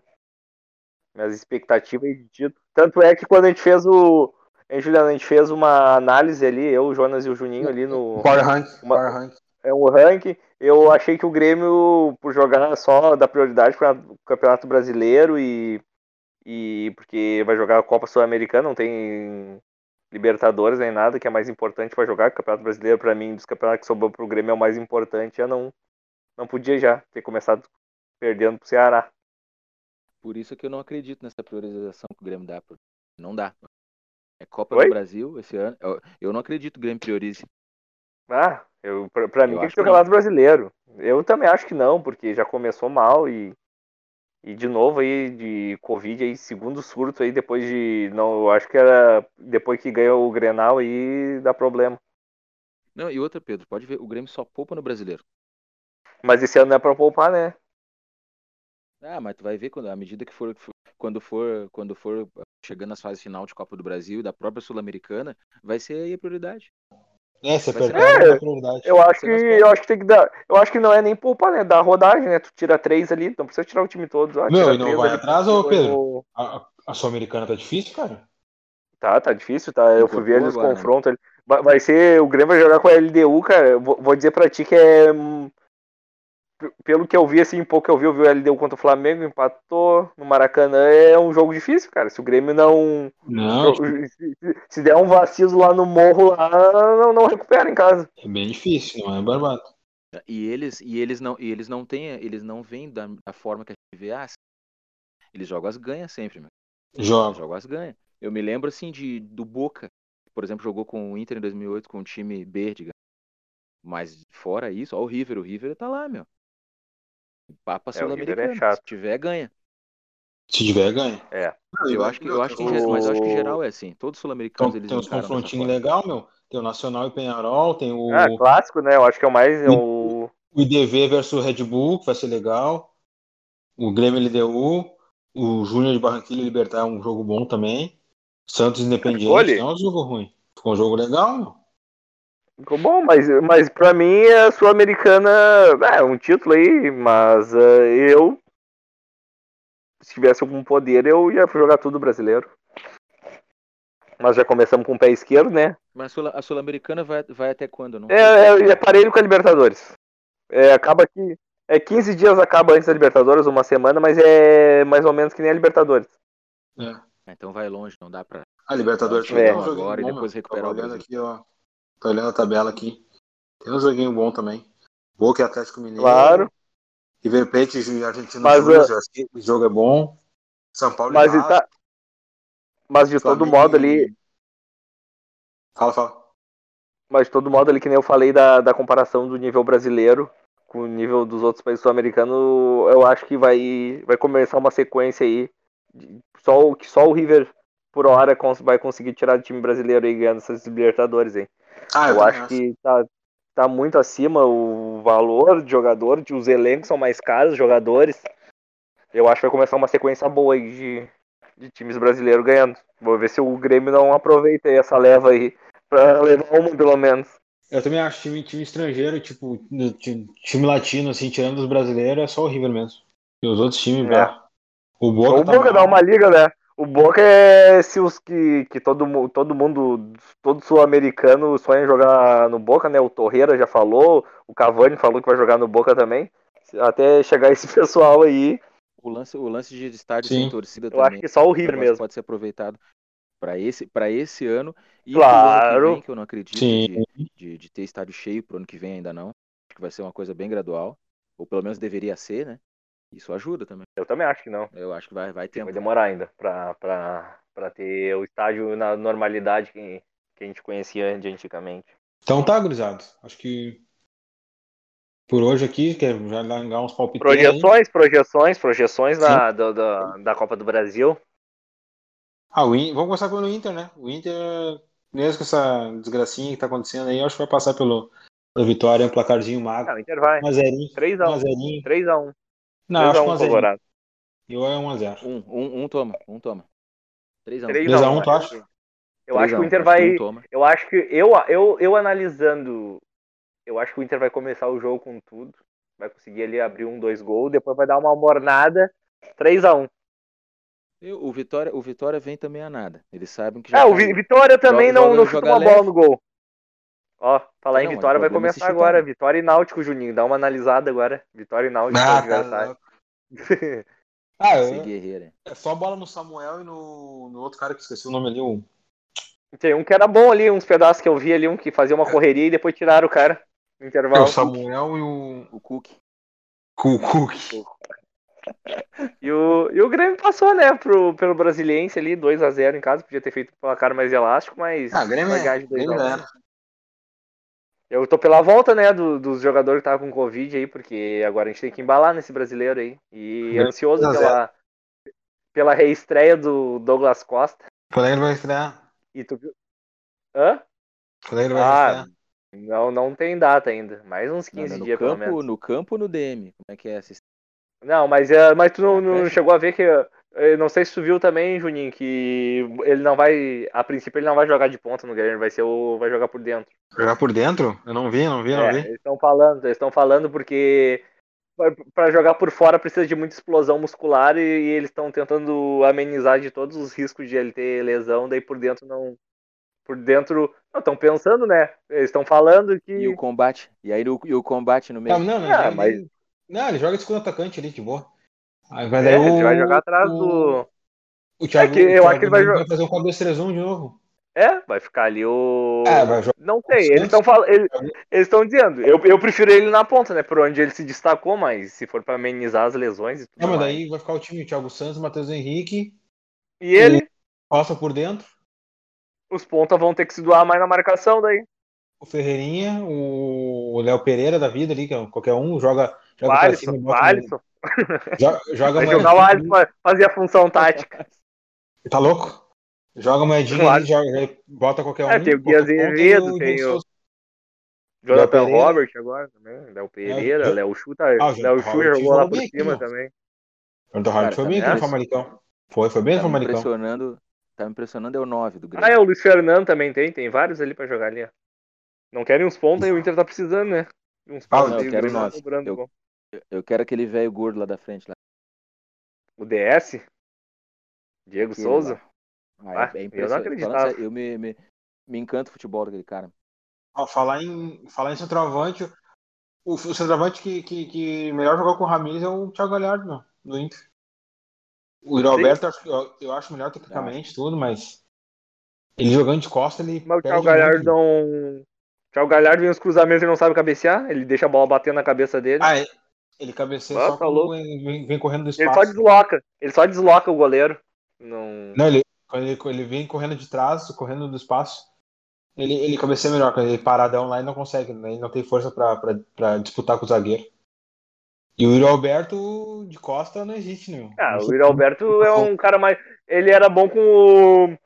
Minhas expectativas de título. Tanto é que quando a gente fez o. Hein, Juliano, a gente fez uma análise ali, eu, o Jonas e o Juninho ali no. Power Rank. Uma- Power Rank. É um ranking. Eu achei que o Grêmio, por jogar só da prioridade para o Campeonato Brasileiro e, e porque vai jogar a Copa Sul-Americana, não tem Libertadores nem nada, que é mais importante para jogar. O Campeonato Brasileiro, para mim, dos campeonatos que sobrou para o Grêmio é o mais importante. Eu não, não podia já ter começado perdendo para o Ceará. Por isso que eu não acredito nessa priorização que o Grêmio dá. Não dá. É Copa Oi? do Brasil esse ano. Eu, não acredito que o Grêmio priorize. Ah, eu, pra, pra mim tem que ser o. Campeonato Brasileiro. Eu também acho que não, porque já começou mal e, e de novo aí de Covid aí, segundo surto aí, depois de. Não, eu acho que era depois que ganhou o Grenal aí dá problema. Não, e outra, Pedro, pode ver, o Grêmio só poupa no brasileiro. Mas esse ano não é pra poupar, né? Ah, mas tu vai ver quando, à medida que for, quando for, quando for chegando nas fases final de Copa do Brasil e da própria Sul-Americana, vai ser aí a prioridade. É, ser- apertar, É, é, prioridade. Eu acho que Você eu acho que tem que dar. Eu acho que não é nem poupar, né? Dar rodagem, né? Tu tira três ali, não precisa tirar o time todo. Meu, tira e não vai ali, atrás, ô, Pedro? A, a- a Sul-Americana tá difícil, cara? Tá, tá difícil, tá? Eu fui ver ali os né? confrontos ali. Vai- ser. O Grêmio vai jogar com a LDU, cara. Eu Vou, vou dizer pra ti que é. Pelo que eu vi, assim, pouco que eu vi, eu vi o LDU contra o Flamengo, empatou no Maracanã. É um jogo difícil, cara. Se o Grêmio não. Não, se, se- se der um vacilo lá no morro, lá, não, não recupera em casa. é bem difícil, não é barbado. E eles, e eles não, e eles não têm, eles não vêm da, da forma que a gente vê, ah, eles jogam as ganhas sempre, meu. Eles Joga. jogam as ganhas. Eu me lembro assim de do Boca, que, por exemplo, jogou com o Inter em 2008 com o time B, digamos. Mas fora isso, ó o River, o River tá lá, meu. Papa É, o River é sul-americano. chato. Se tiver, ganha. Se tiver, ganha. É. Eu acho que, eu acho que, em o- mas eu acho que em geral é assim. Todos os Então, sul-americanos eles tem uns confrontinhos legais, meu. Tem o Nacional e Penharol, tem o, Ah, clássico, né? Eu acho que é o mais. é o... o IDV versus Red Bull, que vai ser legal. O Grêmio LDU. O Júnior de Barranquilla Libertar é um jogo bom também. Santos Independiente não é um jogo ruim. Ficou um jogo legal, meu. Ficou bom, mas, mas pra mim a Sul-Americana é um título aí, mas eh, eu, se tivesse algum poder, eu ia jogar tudo brasileiro. Mas já começamos com o pé esquerdo, né? Mas a Sul- a sul-americana vai, vai até quando? Não É, é, é parelho com a Libertadores. É, acaba que. É 15 dias acaba antes da Libertadores, uma semana, mas é mais ou menos que nem a Libertadores. É. Então vai longe, não dá pra. A Libertadores É. um joguinho Agora e depois recuperar o Brasil. aqui, ó. Tô olhando a tabela aqui. Tem um joguinho bom também. Boca e Atlético Mineiro. Claro. River Plate e Argentino Mas, Júnior, uh, esse jogo é bom. São Paulo e Mas, Vasco, tá, mas de todo Flamengo modo e- ali, Fala, fala. Mas de todo modo ali, que nem eu falei da, da comparação do nível brasileiro com o nível dos outros países sul-americanos, eu acho que vai, vai começar uma sequência aí. Só, o- que só o River, por hora, vai conseguir tirar do time brasileiro aí ganhando essas Libertadores, hein? Ah, Eu, também acho que tá, tá muito acima o valor de jogador, de- os elencos são mais caros, os jogadores. Eu acho que vai começar uma sequência boa aí de, de times brasileiros ganhando. Vou ver se o Grêmio não aproveita aí essa leva aí pra levar uma pelo menos. Eu também acho time, time estrangeiro, tipo, time, time latino, assim, tirando os brasileiros, é só o River mesmo. E os outros times, É. O Boca, o tá Boca mal. dá uma liga, né? O Boca é se os que, que todo, todo mundo, todo sul-americano sonha em jogar no Boca, né? O Torreira já falou, o Cavani falou que vai jogar no Boca também. Até chegar esse pessoal aí, O lance, o lance de estádio Sim. sem torcida eu também. acho que só o River mesmo. pode ser aproveitado para esse, pra esse ano e Claro. que vem, que eu não acredito de, de, de ter estádio cheio pro ano que vem ainda não. Acho que vai ser uma coisa bem gradual. Ou pelo menos deveria ser, né? Isso ajuda também. Eu também acho que não. Eu acho que vai, vai tempo. Vai demorar ainda pra, pra, pra ter o estádio na normalidade que, que a gente conhecia de antigamente. Então tá, gurizado. Acho que por hoje aqui, quer já dar uns palpites aí. Projeções, projeções, projeções da, da, da, da Copa do Brasil. Ah, o In- Vamos começar pelo Inter, né? O Inter, mesmo com essa desgracinha que tá acontecendo aí, eu acho que vai passar pelo, A vitória é um placarzinho Não, magro. o Inter vai. 1x0. 3x1. 1x0. 3x1. Não, acho que 3x1 1x0. Colorado. Eu é 1x0. Um, um, um toma, um toma. 3 a 1 3x1. 3x1, tu acha? Eu acho que o Inter vai. Eu acho que. Eu, eu, eu analisando. Eu acho que o Inter vai começar o jogo com tudo. Vai conseguir ali abrir um, dois gols. Depois vai dar uma mornada. 3x1. Eu- o, Vitória, o Vitória vem também a nada. Eles sabem que já É, o. Vi- Vitória também Joga- não, joga- não joga chuta uma leve. bola no gol. Ó, falar em Não, Vitória o vai é começar agora. Vitória e Náutico, Juninho. Dá uma analisada agora. Vitória e Náutico. Ah, adversário. tá Ah, eu, é só bola no Samuel e no, no outro cara que esqueci o nome ali. O... Tem um que era bom ali, uns pedaços que eu vi ali, um que fazia uma correria e depois tiraram o cara no É, intervalo. o Samuel e o. O Cook. O Cook. E o, e o Grêmio passou, né, pro, pelo Brasiliense ali, 2x0 em casa. Podia ter feito um placar mais elástico, mas. Ah, Grêmio é. ganhar de 2 a Grêmio 1. Eu tô pela volta, né, do- dos jogadores que estavam com Covid aí, porque agora a gente tem que embalar nesse brasileiro aí. E ansioso 2 a 0. pela, pela reestreia do Douglas Costa. Quando é que ele vai estrear? E tu viu. Hã? Quando é que ele vai Ah, estrear? não, não tem data ainda. Mais uns Não, 15 não, no, dias, pelo campo, menos. no campo ou no DM? Como é que é essa Não, mas, é, mas tu não, não chegou a ver que. Eu não sei se tu viu também, Juninho, que ele não vai. A princípio ele não vai jogar de ponta no Grêmio, vai ser o. vai jogar por dentro. Jogar por dentro? Eu não vi, não vi, não É, vi. eles estão falando, eles estão falando porque pra- pra jogar por fora precisa de muita explosão muscular e, e eles estão tentando amenizar de todos os riscos de ele ter lesão, daí por dentro não. Por dentro. Não, estão pensando, né? Eles estão falando que. E o combate? E aí o, e o combate no Não, meio? não, não, Ah, ele- mas- não, ele joga de segundo atacante ali, de boa. Aí vai É, daí ele o, vai jogar atrás o, do. O Thiago, É que eu o acho que ele vai Nunes jogar- fazer um 4-2-3-1 de novo. É, vai ficar ali o. É, vai jogar. Não sei, Santos. eles estão falando. Eles estão dizendo. Eu, eu prefiro ele na ponta, né? Por onde ele se destacou, mas se for pra amenizar as lesões e tudo Não, mas mais. daí vai ficar o time Thiago Santos, Matheus Henrique, E ele, Costa por dentro, os pontas vão ter que se doar mais na marcação daí. o Ferreirinha, o Léo Pereira da vida ali, que é qualquer um, joga, O joga Alisson, cima, o Alisson. No- joga, joga jogar o ali. Alisson pra fazer a função tática. Tá louco? Joga moedinha O ali, Alisson. joga, bota qualquer um. É, tem o Guias ponta e Azevedo, o tem o-. Jonathan. Robert agora também. Léo Pereira, É, Léo Chuta. Ah, o Léo Chu jogou lá por cima também. Jonathan Robert foi tá bem aqui no mesmo? Famalicão. Foi, foi bem no Tá me Famalicão. impressionando. Tá me impressionando é o 9 do Grêmio. Ah, é, o Luiz Fernando também tem. Tem vários ali pra jogar ali. ó. Não querem uns pontos e o Inter tá precisando, né? Uns Ah, pontos não, aí, eu o quero Grêmio tá nove. cobrando Eu- bom. Eu quero aquele velho gordo lá da frente. Lá. O DS? Diego Aquele Souza? Ah, Ah, é, é eu não acreditava. Eu me, me, me encanta o futebol daquele cara. Ó, falar em, falar em centroavante, o, o centroavante que, que, que melhor jogou com o Ramires é o Thiago Galhardo, meu, do Inter. O. Alberto eu, acho- eu, acho melhor tecnicamente, tudo, mas ele jogando de costa, ele Mas o Thiago Galhardo não. O Thiago Galhardo vem os cruzamentos e não sabe cabecear. Ele deixa a bola bater na cabeça dele. Ah, é- ele cabeceia Ah, só tá quando ele vem, vem correndo do ele espaço. só desloca. Ele só desloca o goleiro. Não. Não, ele, ele, ele vem correndo de trás, correndo do espaço, ele, ele cabeceia melhor. Quando ele paradão lá, ele não consegue, né? ele não tem força pra disputar com o zagueiro. E o Yuri Alberto de costa não existe, né? meu? Ah, Não o Yuri Alberto é um cara mais. Ele era bom com o.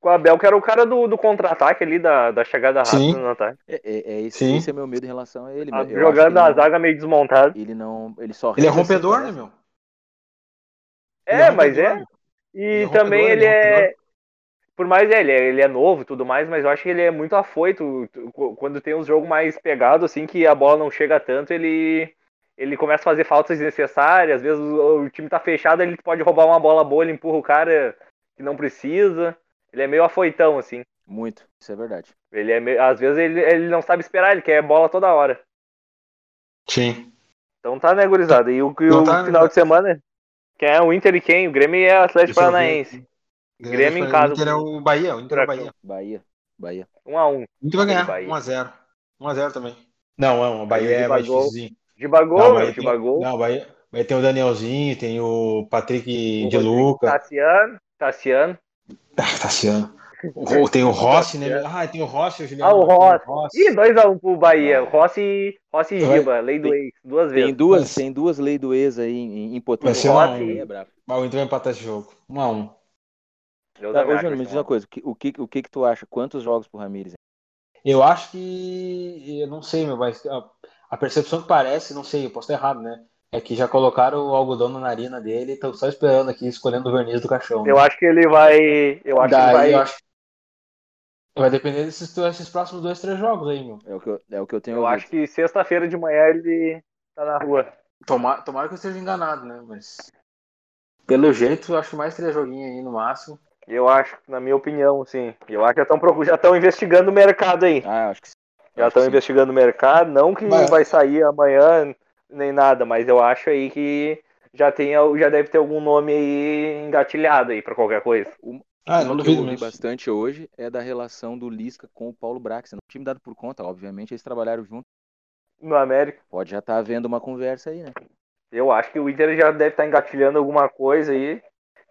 Com o Abel, que era o cara do, do contra-ataque ali, da, da chegada rápida Sim. no ataque. É, é, é esse, Sim. esse é meu medo em relação a ele. Ah, jogando a não- zaga meio desmontada. Ele não. Ele só Ele é assim, rompedor, né, meu? É, Ele mas é. E Ele é também rompedor, ele é é. Por mais é, ele é, ele é novo e tudo mais, mas eu acho que ele é muito afoito. Quando tem uns jogos mais pegados, assim, que a bola não chega tanto, ele. Ele começa a fazer faltas desnecessárias, às vezes o, o time tá fechado, ele pode roubar uma bola boa, ele empurra o cara que não precisa. Ele é meio afoitão, assim. Muito, isso é verdade. Ele é meio, às vezes ele, ele não sabe esperar, ele quer bola toda hora. Sim. Então tá, né, gurizada? E o, e Não o tá, final né? de semana, quem é o Inter e quem? O Grêmio é Atlético Deixa eu ver Paranaense. O Grêmio em casa. Inter é o Bahia, o Inter é o Bahia. Bahia. Bahia. Um a um. O Inter vai ganhar, Bahia. 1x0. 1x0 também. Não, não, o Bahia é mais Bagol. difícilzinho. Gibagol, Não, Bahia tem, Gibagol. não, Bahia, Bahia tem o Danielzinho, tem o Patrick O de Rodrigo Luca. Tassiano. Tassiano. Ah, Tassiano. O- Tem o Rossi, né? Ah, tem o Rossi, o Juliano. Ah, o Martins, Rossi. Ih, 2x1 pro Bahia. Ah. Rossi, Rossi e Vai- Giba, lei do ex, duas vezes. Tem duas, Mas- tem duas leis do ex aí em, em Vai potência. ser um a Rossi. um. É brabo. Mas o Inter vai empatar esse jogo. 1x1. Eu Tá, também ô, acho Júnior, me diz uma coisa. O que, o, que, o que que tu acha? Quantos jogos pro Ramires? Eu acho que. Eu não sei, meu, mas a, a percepção que parece, não sei, eu posso estar errado, né? É que já colocaram o algodão na narina dele e estão só esperando aqui, escolhendo o verniz do caixão. né? Eu acho que ele vai. Eu acho Daí, que vai. acho- Vai depender desses, desses próximos dois, três jogos aí, meu. É o que eu, é o que eu tenho Eu ouvido. acho que sexta-feira de manhã ele tá na rua. Tomara, tomara que eu esteja enganado, né? Mas. Pelo jeito, eu acho mais três joguinhos aí no máximo. Eu acho, na minha opinião, sim. Eu acho que já estão já estão investigando o mercado aí. Ah, eu acho que sim. Já estão investigando o mercado, não que Mas- vai sair amanhã nem nada, mas eu acho aí que já tem já deve ter algum nome aí engatilhado aí pra qualquer coisa. Ah, Uma não que eu ouvi bastante hoje é da relação do Lisca com o Paulo Brax. Um time dado por conta, obviamente, eles trabalharam junto. No América, Pode já estar havendo uma conversa aí, né? eu acho que o Inter já deve estar engatilhando alguma coisa aí.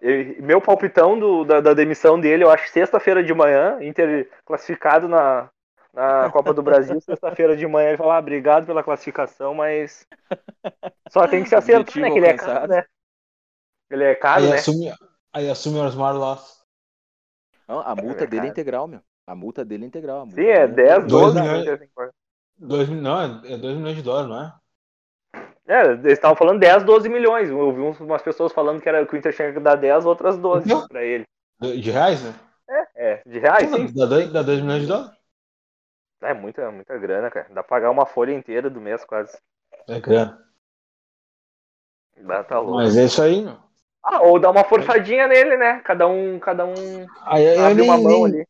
E meu palpitão do- da, da demissão dele, eu acho sexta-feira de manhã, Inter classificado na, na Copa do Brasil, sexta-feira de manhã ele fala, ah, obrigado pela classificação, mas só tem que se acertar, Objetivo né? Que ele é caro, né? Ele é caro, Aí né? assume, aí assume o Osmar Loss. Não, a multa É, dele é integral, meu. A multa dele é integral. a multa Sim, é dele 10, Dois 12 milhões. Inter tem que pagar. Dois, não, é 2 milhões de dólares, não é? É, eles estavam falando 10, 12 milhões. Eu ouvi umas pessoas falando que, era, que o Inter tinha que dar 10, outras 12 Não. pra ele. De reais, né? É, de reais, sim. Dá 2 dá dois milhões de dólares. É muita, muita grana, cara. Dá pra pagar uma folha inteira do mês quase. É grana. Dá, tá louco. Mas é isso aí, meu. Ah, ou dá uma forçadinha nele, né? Cada um, cada um Aí eu abre nem, uma mão nem- ali.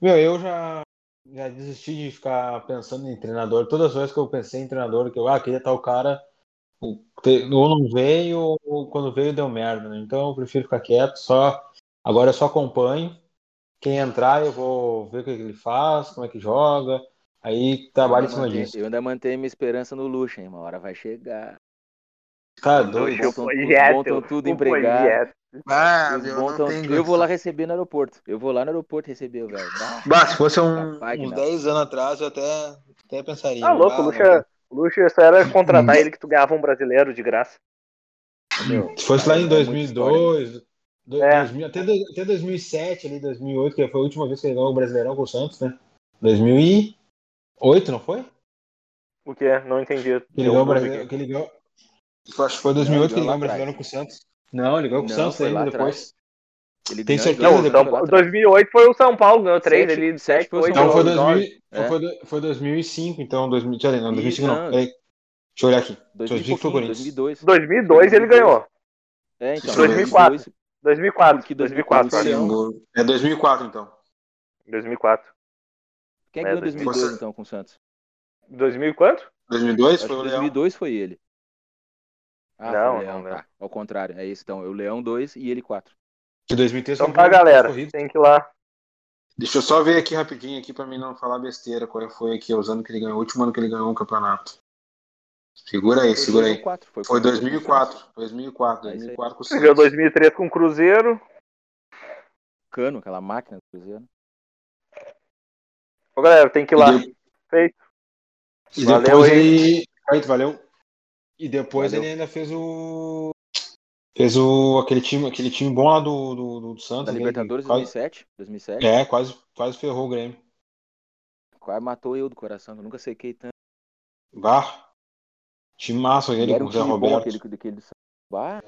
Meu, eu já, já desisti de ficar pensando em treinador. Todas as vezes que eu pensei em treinador, que eu ah, queria tal cara, ou não veio, ou quando veio deu merda, né? Então eu prefiro ficar quieto, só. Agora eu só acompanho. Quem entrar, eu vou ver o que ele faz, como é que joga. Aí Eu trabalho em cima mantenho- disso. Eu ainda mantenho minha esperança no Luxem. Uma hora vai chegar. Cara, Luxo, doido. Botam tudo- empregado. Ah, Eles botam- eu vou lá receber no aeroporto. Eu vou lá no aeroporto receber o velho. Ah, Bah, se fosse um- Capaz que uns não. 10 anos atrás, eu até, até pensaria. Ah, louco, Ah, o Lucha, o Lucha só era contratar ele que tu ganhava um brasileiro de graça. meu, Se fosse lá em é muita história, 2002, do- É. 2000, até, do- até 2007, ali, 2008, que foi a última vez que ele ganhou o Brasileirão com o Santos, né? 2008, não foi? O que? Não entendi. Que ganhou o aqui. Que. Eu acho que foi 2008 Não, que ele ele ganhou o Brasileirão com o Santos. Não, ele ganhou com o Santos ainda depois. atrás. Ele Tem certeza ele Não, depois? São foi lá Paulo, atrás. 2008 foi o São Paulo, ganhou 3 Sete- ali, sete 7, foi o 8, São Então foi, Paulo, 2000, 9. então É. foi, foi 2005, então 2000, deixa eu ver, não, Ih, 2005 não. não. Peraí. Deixa eu olhar aqui. 2000 e 2005 foi o Corinthians. 2002. 2002 ele ganhou. É, então. 2004. 2002, 2004. Porque 2004, foi acho. Leão. É 2004, então. 2004. Quem É, ganhou 2002. 2002 então com o Santos? 2000 e quanto? 2002 Acho foi que o Leão. 2002 foi ele. Ah, Não, foi o Leão, não, tá. Ao contrário, é isso então. O Leão 2 e ele 4. De 2003 Então foi tá, o galera. corrido. Tem que ir lá. Deixa eu só ver aqui rapidinho aqui para mim não falar besteira qual foi aqui os anos que ele ganhou, o último ano que ele ganhou um campeonato. Segura aí, Foi segura aí. 2004, foi, Foi com- com o 2004, 2004, É aí. 2004 com o ganhou Santos. 2003 com o Cruzeiro. Cano, aquela máquina do Cruzeiro. Ô, galera, tem que ir lá. E, de- Feito. e Valeu depois aí. ele, Feito, valeu. E depois Valeu. ele ainda fez o fez o aquele time, aquele time bom lá do do, do Santos, Da que Libertadores quase, 2007. 2007. É, quase quase ferrou o Grêmio. Quase matou eu do coração. Eu nunca sequei tanto. Bah. Time massa Ele com o Zé time bom Roberto. aquele, aquele do Santos. Bah,